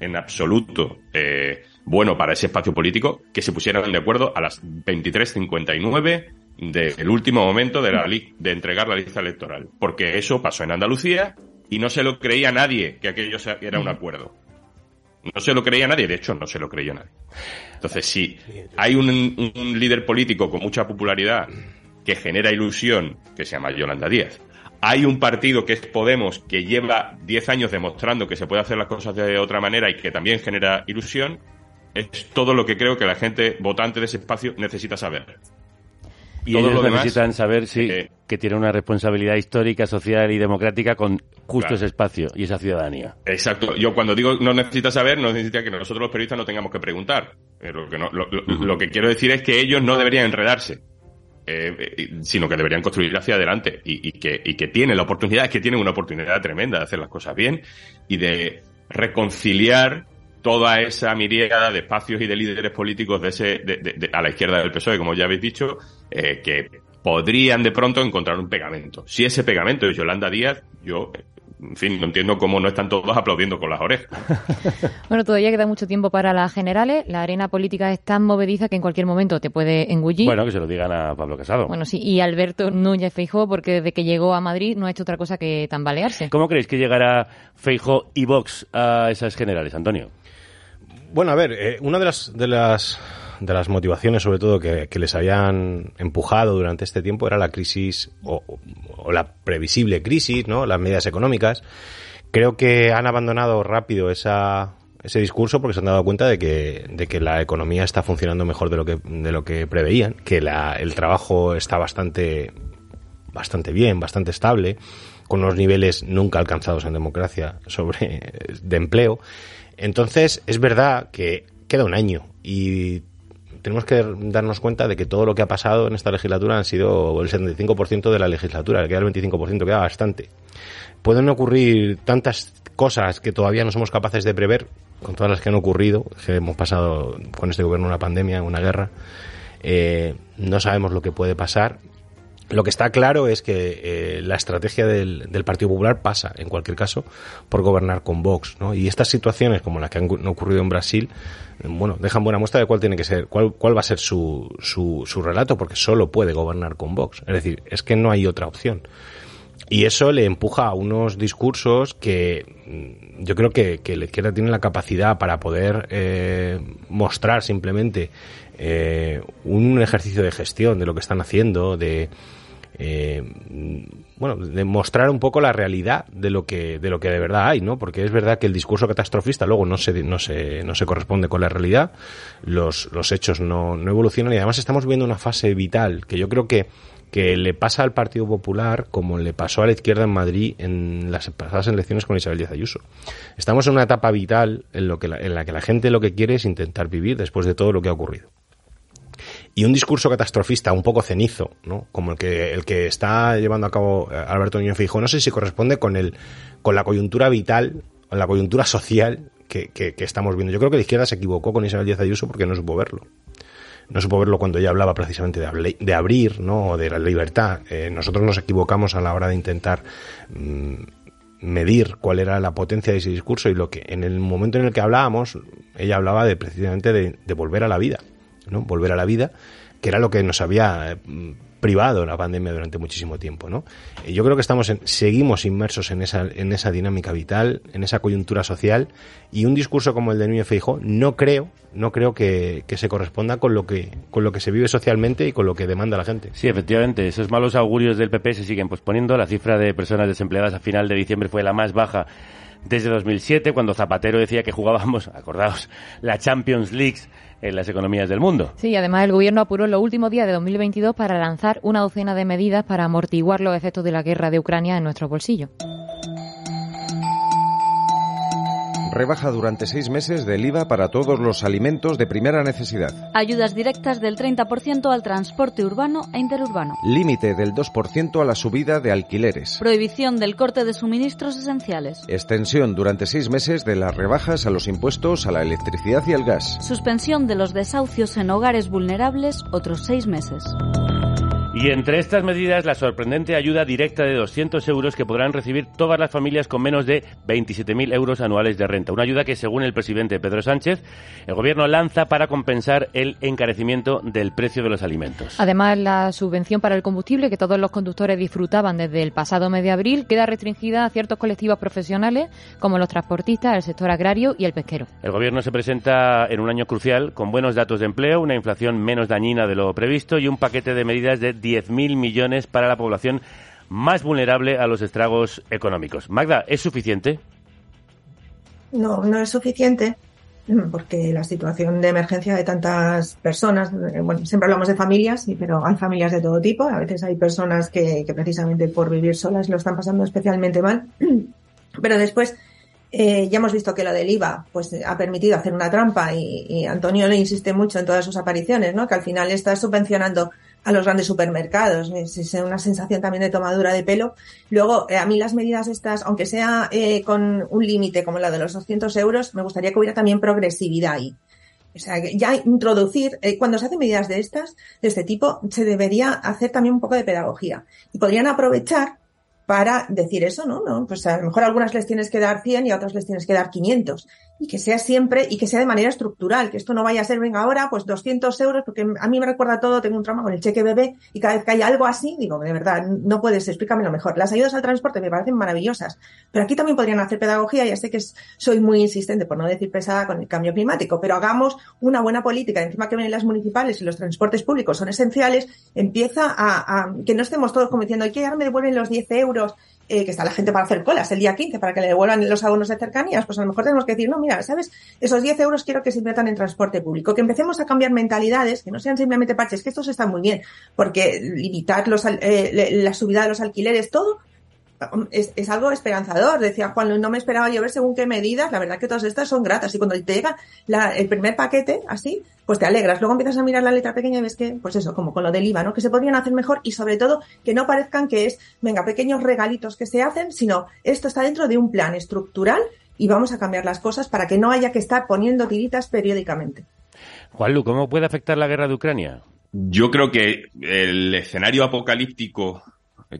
en absoluto eh, bueno para ese espacio político que se pusieran de acuerdo a las 23.59 del último momento de, la de entregar la lista electoral. Porque eso pasó en Andalucía y no se lo creía nadie que aquello era un acuerdo. No se lo creía nadie, de hecho no se lo creyó nadie. Entonces, si hay un, un líder político con mucha popularidad que genera ilusión, que se llama Yolanda Díaz, hay un partido que es Podemos que lleva 10 años demostrando que se puede hacer las cosas de otra manera y que también genera ilusión, es todo lo que creo que la gente votante de ese espacio necesita saber. Y Todo ellos demás, necesitan saber sí, que tienen una responsabilidad histórica, social y democrática con justo Claro. ese espacio y esa ciudadanía. Exacto. Yo cuando digo no necesita saber, no necesita que nosotros los periodistas no tengamos que preguntar. Eh, lo, que no- lo- lo- lo que quiero decir es que ellos no deberían enredarse, eh, eh, sino que deberían construir hacia adelante y, y que, y que tienen la oportunidad, es que tienen una oportunidad tremenda de hacer las cosas bien y de reconciliar toda esa miriada de espacios y de líderes políticos de ese, de- de- de- a la izquierda del PSOE, como ya habéis dicho, eh, que podrían de pronto encontrar un pegamento. Si ese pegamento es Yolanda Díaz, yo, en fin, no entiendo cómo no están todos aplaudiendo con las orejas. [laughs] Bueno, todavía queda mucho tiempo para las generales. La arena política es tan movediza que en cualquier momento te puede engullir. Bueno, que se lo digan a Pablo Casado. Bueno, sí, y Alberto Núñez Feijóo, porque desde que llegó a Madrid no ha hecho otra cosa que tambalearse. ¿Cómo creéis que llegará Feijo y Vox a esas generales, Antonio? Bueno, a ver, eh, una de las, de las de las motivaciones, sobre todo, que, que les habían empujado durante este tiempo era la crisis o, la previsible crisis, ¿no? Las medidas económicas. Creo que han abandonado rápido esa, ese discurso porque se han dado cuenta de que, de que la economía está funcionando mejor de lo que, de lo que preveían, que el trabajo está bastante, bastante bien, bastante estable, con unos niveles nunca alcanzados en democracia sobre de empleo. Entonces, es verdad que queda un año y tenemos que darnos cuenta de que todo lo que ha pasado en esta legislatura han sido el 75% de la legislatura, queda el 25%, queda bastante. Pueden ocurrir tantas cosas que todavía no somos capaces de prever, con todas las que han ocurrido, que hemos pasado con este gobierno una pandemia, una guerra, eh, no sabemos lo que puede pasar Lo que está claro es que eh, la estrategia del, Partido Popular pasa, en cualquier caso, por gobernar con Vox, ¿no? Y estas situaciones, como las que han ocurrido en Brasil, bueno, dejan buena muestra de cuál tiene que ser, cuál, cuál va a ser su, su, su relato, porque solo puede gobernar con Vox. Es decir, es que no hay otra opción. Y eso le empuja a unos discursos que mm, yo creo que, que la izquierda tiene la capacidad para poder eh, mostrar simplemente eh, un ejercicio de gestión de lo que están haciendo, de eh, bueno, de mostrar un poco la realidad de lo que de lo que de verdad hay, ¿no? Porque es verdad que el discurso catastrofista luego no se no se no se corresponde con la realidad, los los hechos no, no evolucionan y además estamos viviendo una fase vital que yo creo que que le pasa al Partido Popular como le pasó a la izquierda en Madrid en las pasadas elecciones con Isabel Díaz Ayuso. Estamos en una etapa vital en, lo que la, en la que la gente lo que quiere es intentar vivir después de todo lo que ha ocurrido. Y un discurso catastrofista, un poco cenizo, ¿no? Como el que, el que está llevando a cabo Alberto Núñez Fijo, no sé si corresponde con el, con la coyuntura vital, con la coyuntura social que, que, estamos viendo. Yo creo que la izquierda se equivocó con Isabel Díaz Ayuso porque no supo verlo no supo verlo cuando ella hablaba precisamente de, abrir, ¿no? O de la libertad. Eh, nosotros nos equivocamos a la hora de intentar mmm, medir cuál era la potencia de ese discurso y lo que en el momento en el que hablábamos, ella hablaba de precisamente de volver a la vida, ¿no? Volver a la vida, que era lo que nos había privado la pandemia durante muchísimo tiempo, ¿no? Yo creo que estamos en, seguimos inmersos en esa, en esa dinámica vital, en esa coyuntura social, y un discurso como el de Núñez Feijóo no creo, no creo que, que, se corresponda con lo que, con lo que se vive socialmente y con lo que demanda la gente. Sí, efectivamente, esos malos augurios del PP se siguen posponiendo. La cifra de personas desempleadas a final de diciembre fue la más baja desde 2007, cuando Zapatero decía que jugábamos, [laughs] acordaos, la Champions League en las economías del mundo. Sí, además el gobierno apuró en los últimos días de 2022 para lanzar una docena de medidas para amortiguar los efectos de la guerra de Ucrania en nuestros bolsillos. Rebaja durante seis meses del IVA para todos los alimentos de primera necesidad. Ayudas directas del 30% al transporte urbano e interurbano. Límite del 2% a la subida de alquileres. Prohibición del corte de suministros esenciales. Extensión durante seis meses de las rebajas a los impuestos a la electricidad y al gas. Suspensión de los desahucios en hogares vulnerables otros seis meses. Y entre estas medidas, la sorprendente ayuda directa de 200 euros que podrán recibir todas las familias con menos de 27.000 euros anuales de renta. Una ayuda que, según el presidente Pedro Sánchez, el Gobierno lanza para compensar el encarecimiento del precio de los alimentos. Además, la subvención para el combustible que todos los conductores disfrutaban desde el pasado mes de abril queda restringida a ciertos colectivos profesionales como los transportistas, el sector agrario y el pesquero. El Gobierno se presenta en un año crucial con buenos datos de empleo, una inflación menos dañina de lo previsto y un paquete de medidas de 10.000 millones para la población más vulnerable a los estragos económicos. Magda, ¿es suficiente? No, no es suficiente porque la situación de emergencia de tantas personas, bueno, siempre hablamos de familias, pero hay familias de todo tipo, a veces hay personas que, precisamente por vivir solas lo están pasando especialmente mal, [clears throat] pero después eh, ya hemos visto que lo del IVA pues ha permitido hacer una trampa y, y, Antonio le insiste mucho en todas sus apariciones, ¿no? Que al final está subvencionando a los grandes supermercados. Es, una sensación también de tomadura de pelo. Luego, eh, a mí las medidas estas, aunque sea eh, con un límite como la de los 200 euros, me gustaría que hubiera también progresividad ahí. O sea, ya introducir, eh, cuando se hacen medidas de estas, de este tipo, se debería hacer también un poco de pedagogía. Y podrían aprovechar para decir eso, ¿no? no pues a lo mejor algunas les tienes que dar 100 y a otras les tienes que dar 500. Y que sea siempre, y que sea de manera estructural, que esto no vaya a ser, venga ahora, pues 200 euros, porque a mí me recuerda todo, tengo un trauma con el cheque bebé, y cada vez que hay algo así, digo, de verdad, no puedes, explícamelo mejor. Las ayudas al transporte me parecen maravillosas, pero aquí también podrían hacer pedagogía, ya sé que soy muy insistente, por no decir pesada, con el cambio climático, pero hagamos una buena política, encima que vienen las municipales y los transportes públicos son esenciales, empieza a, a que no estemos todos como diciendo, que ahora me devuelven los 10 euros, eh, que está la gente para hacer colas el día 15 para que le devuelvan los abonos de cercanías, pues a lo mejor tenemos que decir, no, mira, ¿sabes? Esos 10 euros quiero que se inviertan en transporte público, que empecemos a cambiar mentalidades, que no sean simplemente parches, que estos están muy bien, porque limitar los, eh, la subida de los alquileres, todo, es, es, algo esperanzador. Decía Juan, no me esperaba yo ver según qué medidas. La verdad que todas estas son gratas. Y cuando te llega la, el primer paquete, así, pues te alegras. Luego empiezas a mirar la letra pequeña y ves que, pues eso, como con lo del IVA, ¿no? Que se podrían hacer mejor y sobre todo que no parezcan que es, venga, pequeños regalitos que se hacen, sino esto está dentro de un plan estructural y vamos a cambiar las cosas para que no haya que estar poniendo tiritas periódicamente. Juanlu, ¿cómo puede afectar la guerra de Ucrania? yo creo que el escenario apocalíptico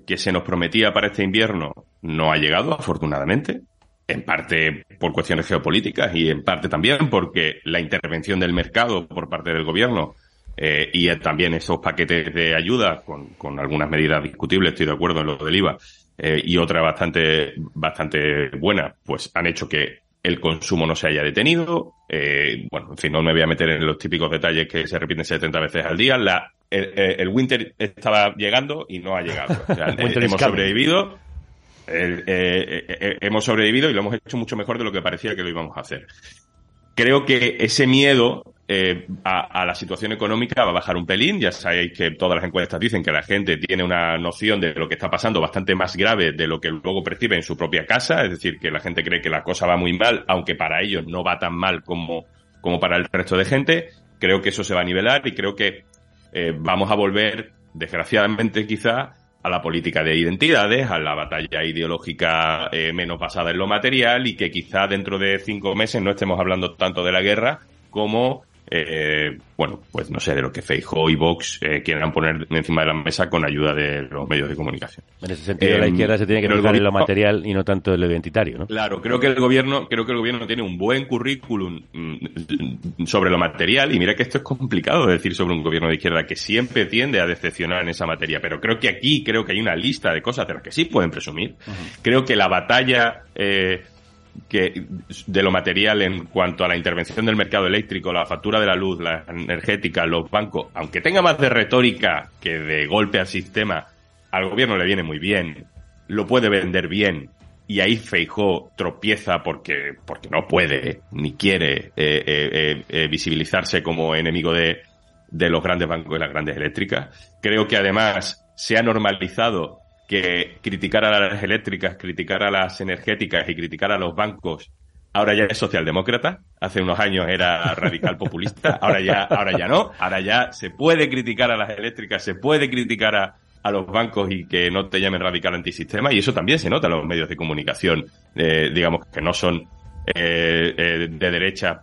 que se nos prometía para este invierno no ha llegado, afortunadamente. En parte por cuestiones geopolíticas y en parte también porque la intervención del mercado por parte del gobierno eh, y también esos paquetes de ayuda con, con, algunas medidas discutibles, estoy de acuerdo en lo del IVA, eh, y otra bastante, bastante buena, pues han hecho que el consumo no se haya detenido. Eh, bueno, en fin, no me voy a meter en los típicos detalles que se repiten 70 veces al día. La, el, el winter estaba llegando y no ha llegado. O sea, [laughs] hemos sobrevivido. Eh, eh, hemos sobrevivido y lo hemos hecho mucho mejor de lo que parecía que lo íbamos a hacer. Creo que ese miedo eh, a, a, la situación económica va a bajar un pelín. Ya sabéis que todas las encuestas dicen que la gente tiene una noción de lo que está pasando bastante más grave de lo que luego percibe en su propia casa. Es decir, que la gente cree que la cosa va muy mal, aunque para ellos no va tan mal como, como para el resto de gente. Creo que eso se va a nivelar y creo que eh, vamos a volver, desgraciadamente quizá, a la política de identidades, a la batalla ideológica eh, menos basada en lo material y que quizá dentro de cinco meses no estemos hablando tanto de la guerra como eh, bueno, pues no sé, de lo que Feijóo y Vox eh, quieran poner encima de la mesa con ayuda de los medios de comunicación. En ese sentido, la izquierda se tiene que fijar en lo material y no tanto en lo identitario, ¿no? Claro, creo que el gobierno, creo que el gobierno tiene un buen currículum mm, sobre lo material y mira que esto es complicado de decir sobre un gobierno de izquierda que siempre tiende a decepcionar en esa materia, pero creo que aquí creo que hay una lista de cosas de las que sí pueden presumir. Uh -huh. Creo que la batalla eh, que de lo material en cuanto a la intervención del mercado eléctrico, la factura de la luz, la energética, los bancos, aunque tenga más de retórica que de golpe al sistema, al gobierno le viene muy bien, lo puede vender bien. Y ahí Feijó tropieza porque, porque no puede ni quiere eh, eh, eh, visibilizarse como enemigo de, de los grandes bancos y las grandes eléctricas. Creo que además se ha normalizado que criticar a las eléctricas, criticar a las energéticas y criticar a los bancos ahora ya es socialdemócrata, hace unos años era radical populista, ahora ya, ahora ya no, ahora ya se puede criticar a las eléctricas, se puede criticar a, a los bancos y que no te llamen radical antisistema, y eso también se nota en los medios de comunicación, eh, digamos, que no son eh, eh, de derecha,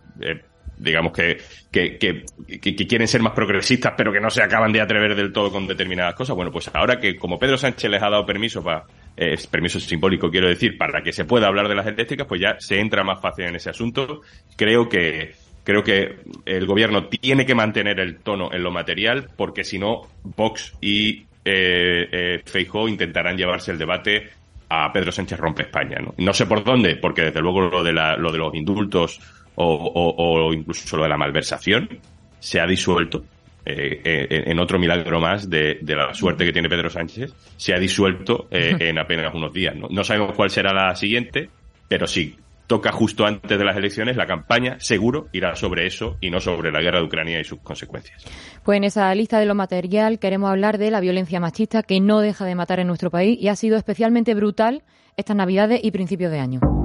digamos que que, que, quieren ser más progresistas, pero que no se acaban de atrever del todo con determinadas cosas. Bueno, pues ahora que como Pedro Sánchez les ha dado permiso para, eh, permiso simbólico quiero decir, para que se pueda hablar de las eléctricas, pues ya se entra más fácil en ese asunto. Creo que, creo que el gobierno tiene que mantener el tono en lo material, porque si no, Vox y eh, eh, intentarán llevarse el debate a Pedro Sánchez rompe España. ¿no? no sé por dónde, porque desde luego lo de, la, lo de los indultos o, o, o, incluso lo de la malversación se ha disuelto. Eh, eh, en otro milagro más de, de, la suerte que tiene Pedro Sánchez, se ha disuelto eh, en apenas unos días. ¿no? no sabemos cuál será la siguiente, pero sí, toca justo antes de las elecciones, la campaña seguro irá sobre eso y no sobre la guerra de Ucrania y sus consecuencias. Pues en esa lista de lo material queremos hablar de la violencia machista que no deja de matar en nuestro país y ha sido especialmente brutal estas Navidades y principios de año.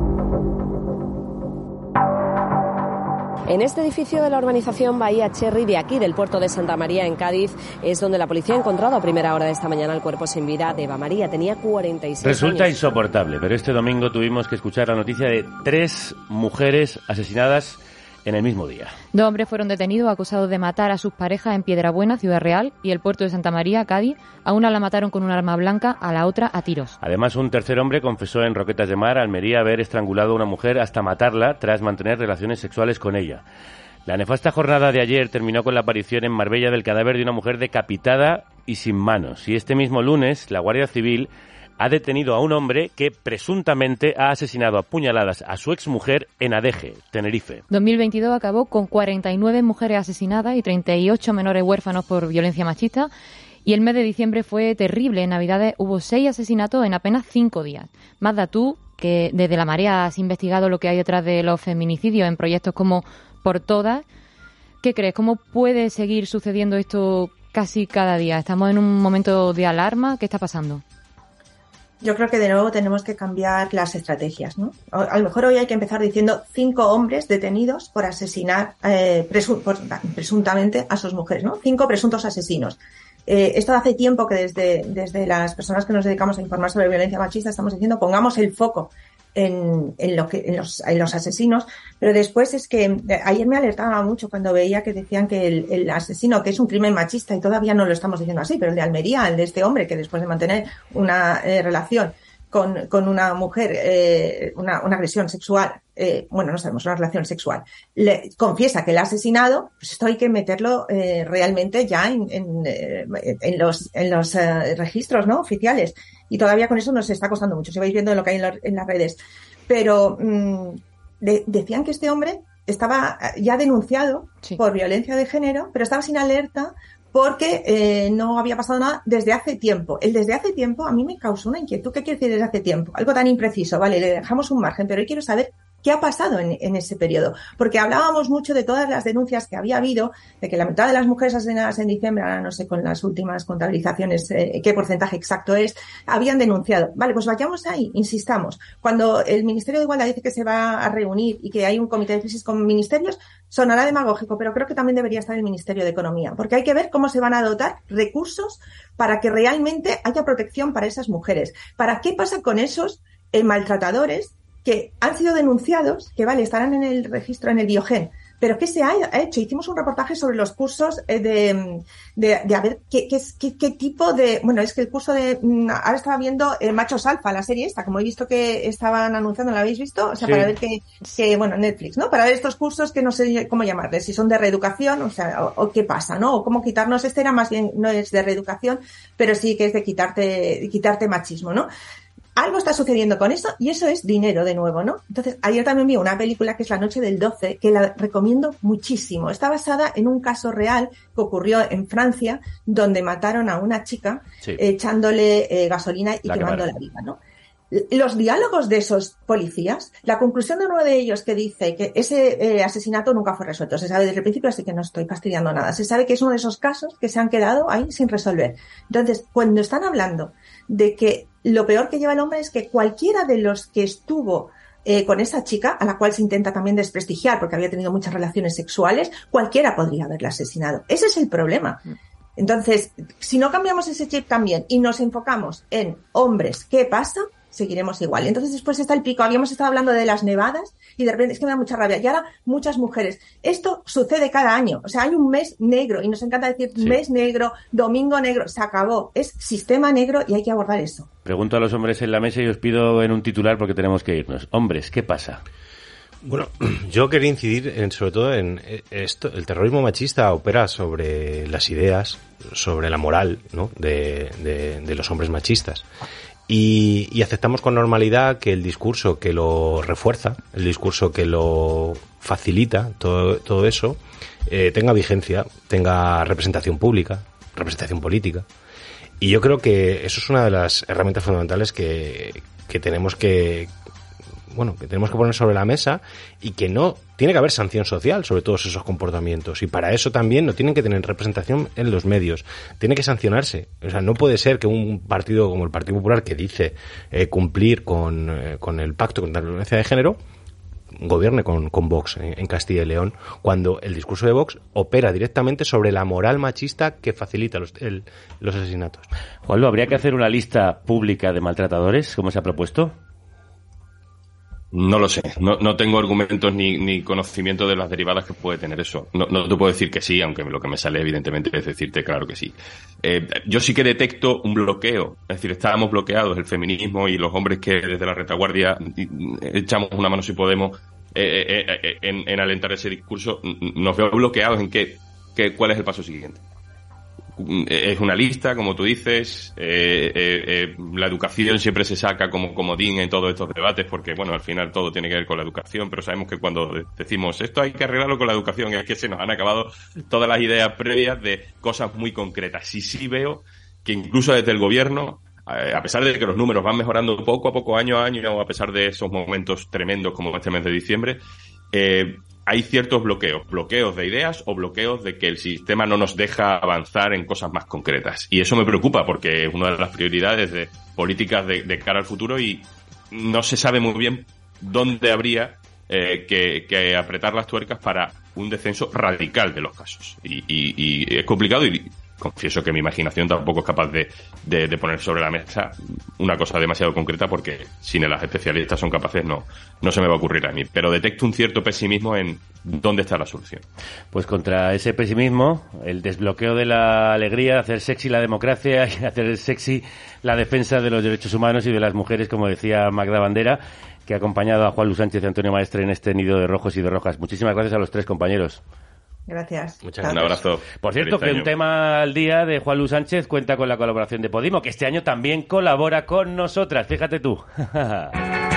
En este edificio de la urbanización Bahía Cherry de aquí del puerto de Santa María en Cádiz es donde la policía ha encontrado a primera hora de esta mañana el cuerpo sin vida de Eva María. Tenía 46 Resulta años. insoportable, pero este domingo tuvimos que escuchar la noticia de tres mujeres asesinadas en el mismo día. Dos hombres fueron detenidos acusados de matar a sus parejas en Piedrabuena, Ciudad Real, y el puerto de Santa María, Cádiz. A una la mataron con un arma blanca, a la otra a tiros. Además, un tercer hombre confesó en Roquetas de Mar, Almería, haber estrangulado a una mujer hasta matarla tras mantener relaciones sexuales con ella. La nefasta jornada de ayer terminó con la aparición en Marbella del cadáver de una mujer decapitada y sin manos. Y este mismo lunes, la Guardia Civil ha detenido a un hombre que presuntamente ha asesinado a puñaladas a su exmujer en Adeje, Tenerife. 2022 acabó con 49 mujeres asesinadas y 38 menores huérfanos por violencia machista. Y el mes de diciembre fue terrible. En Navidades hubo seis asesinatos en apenas cinco días. Magda, tú, que desde la marea has investigado lo que hay detrás de los feminicidios en proyectos como Por Todas, ¿qué crees? ¿Cómo puede seguir sucediendo esto casi cada día? ¿Estamos en un momento de alarma? ¿Qué está pasando? Yo creo que de nuevo tenemos que cambiar las estrategias, ¿no? A lo mejor hoy hay que empezar diciendo cinco hombres detenidos por asesinar eh, presu por, presuntamente a sus mujeres, ¿no? Cinco presuntos asesinos. Eh, esto hace tiempo que desde, desde las personas que nos dedicamos a informar sobre violencia machista estamos diciendo pongamos el foco en, lo que, en, los, en los asesinos, pero después es que eh, ayer me alertaba mucho cuando veía que decían que el, asesino, que es un crimen machista, y todavía no lo estamos diciendo así, pero el de Almería, el de este hombre que después de mantener una eh, relación con, una mujer, eh, una, una, agresión sexual, eh, bueno, no sabemos, una relación sexual, le confiesa que la ha asesinado, pues esto hay que meterlo eh, realmente ya en los, en los registros ¿no? oficiales. Y todavía con eso nos está costando mucho, si vais viendo lo que hay en, las redes. Pero mmm, de, decían que este hombre estaba ya denunciado sí. por violencia de género, pero estaba sin alerta porque eh, no había pasado nada desde hace tiempo. El desde hace tiempo a mí me causó una inquietud. ¿Qué quiere decir desde hace tiempo? Algo tan impreciso, vale, le dejamos un margen, pero hoy quiero saber qué ha pasado en, ese periodo. Porque hablábamos mucho de todas las denuncias que había habido, de que la mitad de las mujeres asesinadas en diciembre, ahora no sé con las últimas contabilizaciones eh, qué porcentaje exacto es, habían denunciado. Vale, pues vayamos ahí, insistamos. Cuando el Ministerio de Igualdad dice que se va a reunir y que hay un comité de crisis con ministerios, sonará demagógico, pero creo que también debería estar el Ministerio de Economía, porque hay que ver cómo se van a dotar recursos para que realmente haya protección para esas mujeres. ¿Para qué pasa con esos eh, maltratadores que han sido denunciados, que vale, estarán en el registro, en el Biogen, pero ¿qué se ha hecho? Hicimos un reportaje sobre los cursos de, de, de a ver qué, qué, qué, qué, tipo de, bueno, es que el curso de, ahora estaba viendo eh, Machos Alfa, la serie esta, como he visto que estaban anunciando, ¿la habéis visto? O sea, sí. para ver que, que, bueno, Netflix, ¿no? Para ver estos cursos que no sé cómo llamarles, si son de reeducación, o sea, o, o qué pasa, ¿no? O cómo quitarnos, este era más bien, no es de reeducación, pero sí que es de quitarte, quitarte machismo, ¿no? Algo está sucediendo con eso y eso es dinero de nuevo, ¿no? Entonces, ayer también vi una película que es La Noche del 12, que la recomiendo muchísimo. Está basada en un caso real que ocurrió en Francia, donde mataron a una chica sí. echándole eh, gasolina y la quemando la vida, ¿no? Los diálogos de esos policías, la conclusión de uno de ellos que dice que ese eh, asesinato nunca fue resuelto, se sabe desde el principio, así que no estoy fastidiando nada, se sabe que es uno de esos casos que se han quedado ahí sin resolver. Entonces, cuando están hablando de que lo peor que lleva el hombre es que cualquiera de los que estuvo eh, con esa chica, a la cual se intenta también desprestigiar porque había tenido muchas relaciones sexuales, cualquiera podría haberla asesinado. Ese es el problema. Entonces, si no cambiamos ese chip también y nos enfocamos en hombres, ¿qué pasa? Seguiremos igual. Entonces después está el pico. Habíamos estado hablando de las nevadas y de repente es que me da mucha rabia. Y ahora muchas mujeres. Esto sucede cada año. O sea, hay un mes negro y nos encanta decir sí. mes negro, domingo negro. Se acabó. Es sistema negro y hay que abordar eso. Pregunto a los hombres en la mesa y os pido en un titular porque tenemos que irnos. Hombres, ¿qué pasa? Bueno, [clears throat] yo quería incidir en, sobre todo en esto. El terrorismo machista opera sobre las ideas, sobre la moral ¿no? de, de, de los hombres machistas. Y, y, aceptamos con normalidad que el discurso que lo refuerza, el discurso que lo facilita, todo, todo eso, eh, tenga vigencia, tenga representación pública, representación política. Y yo creo que eso es una de las herramientas fundamentales que, que tenemos que, bueno, que tenemos que poner sobre la mesa y que no tiene que haber sanción social sobre todos esos comportamientos y para eso también no tienen que tener representación en los medios, tiene que sancionarse. O sea, no puede ser que un partido como el Partido Popular que dice eh, cumplir con, eh, con el pacto contra la violencia de género gobierne con, con Vox en, en, Castilla y León, cuando el discurso de Vox opera directamente sobre la moral machista que facilita los, el, los asesinatos. Juanlo, ¿habría que hacer una lista pública de maltratadores, como se ha propuesto? No lo sé, no, no tengo argumentos ni, ni, conocimiento de las derivadas que puede tener eso. No, no te puedo decir que sí, aunque lo que me sale evidentemente es decirte claro que sí. Eh, yo sí que detecto un bloqueo, es decir, estábamos bloqueados el feminismo y los hombres que desde la retaguardia echamos una mano si podemos eh, eh, eh en, en, alentar ese discurso, nos veo bloqueados en qué, qué, cuál es el paso siguiente es una lista, como tú dices, eh, eh, eh, la educación siempre se saca como comodín en todos estos debates porque, bueno, al final todo tiene que ver con la educación, pero sabemos que cuando decimos esto hay que arreglarlo con la educación, es que se nos han acabado todas las ideas previas de cosas muy concretas. Y sí veo que incluso desde el gobierno, a pesar de que los números van mejorando poco a poco, año a año, a pesar de esos momentos tremendos como este mes de diciembre, eh, hay ciertos bloqueos, bloqueos de ideas o bloqueos de que el sistema no nos deja avanzar en cosas más concretas. Y eso me preocupa porque es una de las prioridades de políticas de, cara al futuro y no se sabe muy bien dónde habría eh, que, que, apretar las tuercas para un descenso radical de los casos. Y, y, y es complicado y confieso que mi imaginación tampoco es capaz de, de, poner sobre la mesa una cosa demasiado concreta porque si las especialistas son capaces no, no se me va a ocurrir a mí. Pero detecto un cierto pesimismo en dónde está la solución. Pues contra ese pesimismo, el desbloqueo de la alegría, hacer sexy la democracia y [laughs] hacer sexy la defensa de los derechos humanos y de las mujeres, como decía Magda Bandera, que ha acompañado a Juan Luis Sánchez y Antonio Maestre en este nido de rojos y de rojas. Muchísimas gracias a los tres compañeros. Gracias. Muchas Un abrazo. Por cierto, Feliz que un tema al día de Juan Luis Sánchez cuenta con la colaboración de Podimo, que este año también colabora con nosotras. Fíjate tú. [laughs]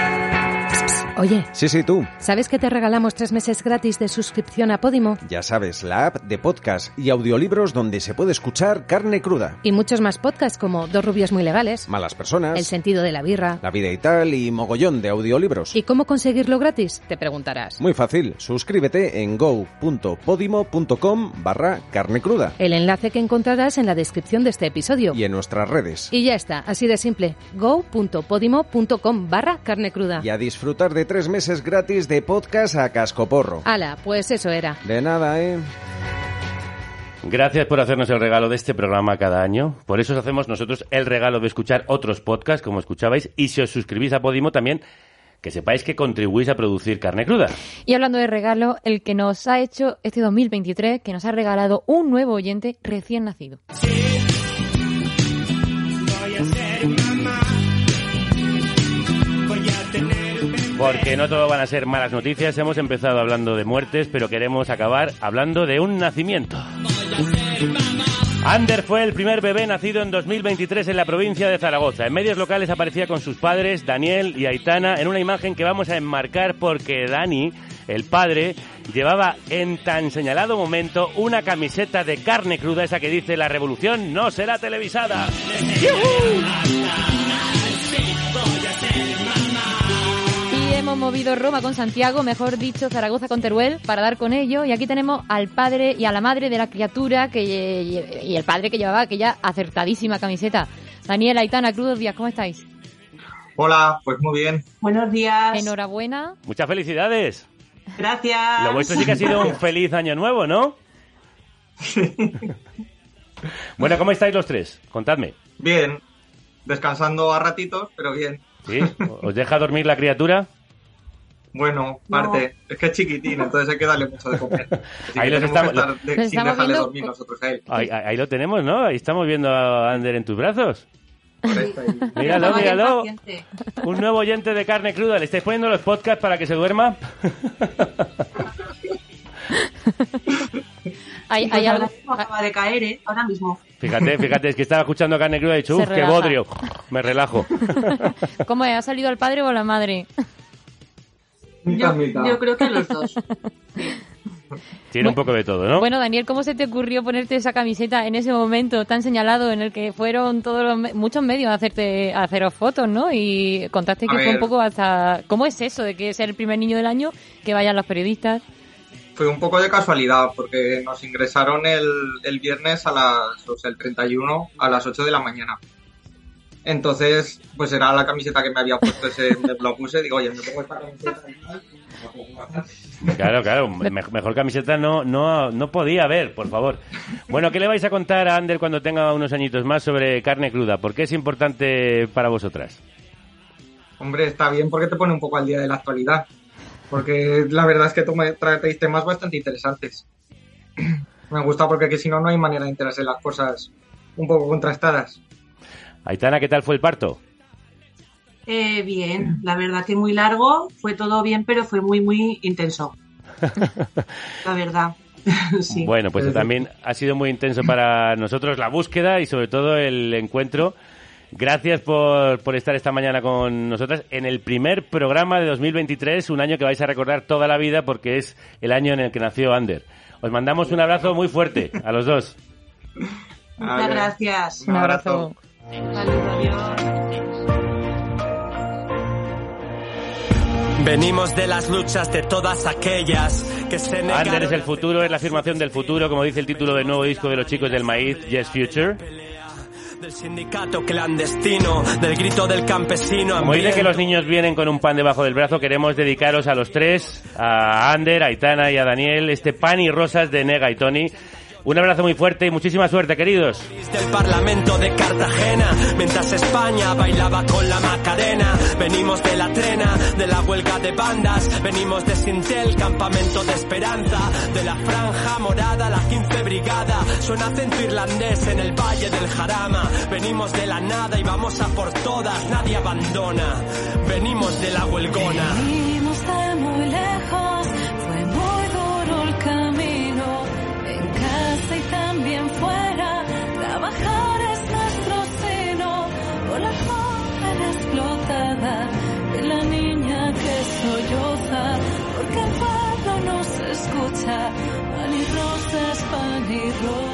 Oye, Sí, sí, tú. ¿sabes que te regalamos tres meses gratis de suscripción a Podimo? Ya sabes, la app de podcast y audiolibros donde se puede escuchar carne cruda, Y muchos más podcasts como Dos rubias muy legales, malas personas, El sentido de la birra. la vida y tal y mogollón de audiolibros. ¿Y cómo conseguirlo gratis? Te preguntarás. Muy fácil, suscríbete en go.podimo.com barra carne cruda El enlace que encontrarás en la descripción de este episodio. y en nuestras redes. Y ya está, así de simple. go.podimo.com barra carne cruda. Y a disfrutar de tres meses gratis de podcast a cascoporro. Ala, pues eso era. De nada, ¿eh? Gracias por hacernos el regalo de este programa cada año. Por eso os hacemos nosotros el regalo de escuchar otros podcasts, como escuchabais. Y si os suscribís a Podimo también, que sepáis que contribuís a producir carne cruda. Y hablando de regalo, el que nos ha hecho este 2023, que nos ha regalado un nuevo oyente recién nacido. Porque no todo van a ser malas noticias. Hemos empezado hablando de muertes, pero queremos acabar hablando de un nacimiento. Ander fue el primer bebé nacido en 2023 en la provincia de Zaragoza. En medios locales aparecía con sus padres, Daniel y Aitana, en una imagen que vamos a enmarcar porque Dani, el padre, llevaba en tan señalado momento una camiseta de carne cruda, esa que dice la revolución no será televisada. Y hemos movido Roma con Santiago, mejor dicho Zaragoza con Teruel, para dar con ello. Y aquí tenemos al padre y a la madre de la criatura que, y el padre que llevaba aquella acertadísima camiseta. Daniel, Aitana, crudos días, ¿cómo estáis? Hola, pues muy bien. Buenos días. Enhorabuena. Muchas felicidades. Gracias. Lo vuestro sí que ha sido un feliz año nuevo, ¿no? [laughs] bueno, ¿cómo estáis los tres? Contadme. Bien. Descansando a ratitos, pero bien. ¿Sí? ¿Os deja dormir la criatura? Bueno, parte. Es que es chiquitín, entonces hay que darle mucho de comer. [laughs] Así Ahí los estamos- que estar de- Los sin estamos dejarle viendo- dormir nosotros a él. Ahí, ahí- ahí lo tenemos, ¿no? Ahí estamos viendo a Ander en tus brazos. [laughs] Míralo, míralo. Un nuevo oyente de carne cruda. ¿Le estáis poniendo los podcasts para que se duerma? [laughs] Hay, Pues hay algo- mismo acaba de caer, ¿eh? Ahora mismo. Fíjate, fíjate, es que estaba escuchando carne cruda y he dicho, uff, qué bodrio. Me relajo. ¿Cómo es? ¿Ha salido el padre o la madre? Yo, yo creo que los dos. [laughs] Tiene un poco de todo, ¿no? Bueno, Daniel, ¿cómo se te ocurrió ponerte esa camiseta en ese momento tan señalado en el que fueron todos los me- muchos medios a hacerte a haceros fotos, ¿no? Y contaste A que fue un poco hasta ¿cómo es eso de que ser el primer niño del año que vayan los periodistas? Fue un poco de casualidad, porque nos ingresaron el, el viernes a las, o sea, el 31 a las 8 de la mañana. Entonces, pues era la camiseta que me había puesto ese, [laughs] lo puse, digo, oye, me pongo esta camiseta. Claro, claro, me- mejor camiseta no, no, no podía haber, por favor. Bueno, ¿qué le vais a contar a Ander cuando tenga unos añitos más sobre carne cruda? ¿Por qué es importante para vosotras? Hombre, está bien porque te pone un poco al día de la actualidad. Porque la verdad es que tú me traes temas bastante interesantes. [clears throat] Me gusta porque que si no, no hay manera de enterarse de las cosas un poco contrastadas. Aitana, ¿qué tal fue el parto? Eh, bien, la verdad que muy largo, fue todo bien, pero fue muy, muy intenso. [laughs] La verdad. [laughs] sí. Bueno, pues también ha sido muy intenso para nosotros la búsqueda y sobre todo el encuentro. Gracias por, por estar esta mañana con nosotras en el primer programa de 2023, un año que vais a recordar toda la vida porque es el año en el que nació Ander. Os mandamos un abrazo muy fuerte a los dos. Muchas gracias. Un abrazo. Venimos de las luchas de todas aquellas que se negaron. Ander es el futuro, es la afirmación del futuro, como dice el título del nuevo disco de los chicos del maíz, Yes Future. Del sindicato clandestino, del grito del campesino. Como dice que los niños vienen con un pan debajo del brazo, queremos dedicaros a los tres, a Ander, a Aitana y a Daniel, este pan y rosas de Nega y Tony. Un abrazo muy fuerte y muchísima suerte, queridos. del Parlamento de Cartagena, mientras España bailaba con la Macarena. Venimos de la trena, de la huelga de bandas, venimos de Sintel, campamento de esperanza, de la franja morada, la 15 brigada. Suena acento irlandés en el valle del Jarama. Venimos de la nada y vamos a por todas, nadie abandona. Venimos de la huelgona. Venimos de muy lejos, escucha, pan y rosas, pan y rosas.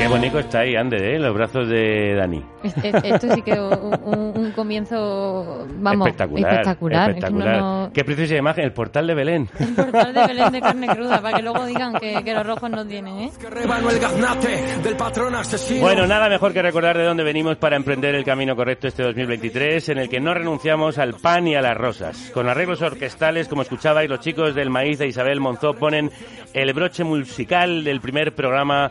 Qué bonito está ahí, Ande, ¿eh? los brazos de Dani. Es- es- Esto sí que es un, un- un comienzo, vamos, espectacular. espectacular. Es que espectacular. no- no- Qué preciosa imagen, el portal de Belén. portal de Belén de carne cruda, para que luego digan que, que los rojos no tienen, ¿eh? Rebano el gaznate del patrón asesino. Bueno, nada mejor que recordar de dónde venimos para emprender el camino correcto este 2023, en el que no renunciamos al pan y a las rosas. Con arreglos orquestales, como escuchabais, los chicos del maíz de Isabel Monzó ponen el broche musical del primer programa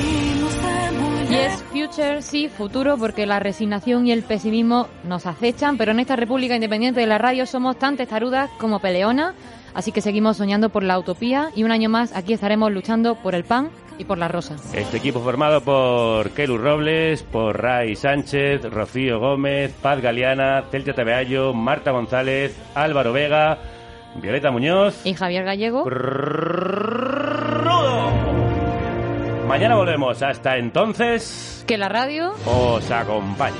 Yes, future, sí, futuro, porque la resignación y el pesimismo nos acechan, pero en esta República Independiente de la Radio somos tan testarudas como peleonas, así que seguimos soñando por la utopía y un año más aquí estaremos luchando por el pan y por las rosas. Este equipo formado por Kelu Robles, por Ray Sánchez, Rocío Gómez, Paz Galeana, Celtia Tabeallo, Marta González, Álvaro Vega, Violeta Muñoz. Y Javier Gallego. Mañana volvemos. Hasta entonces. Que la radio os acompañe.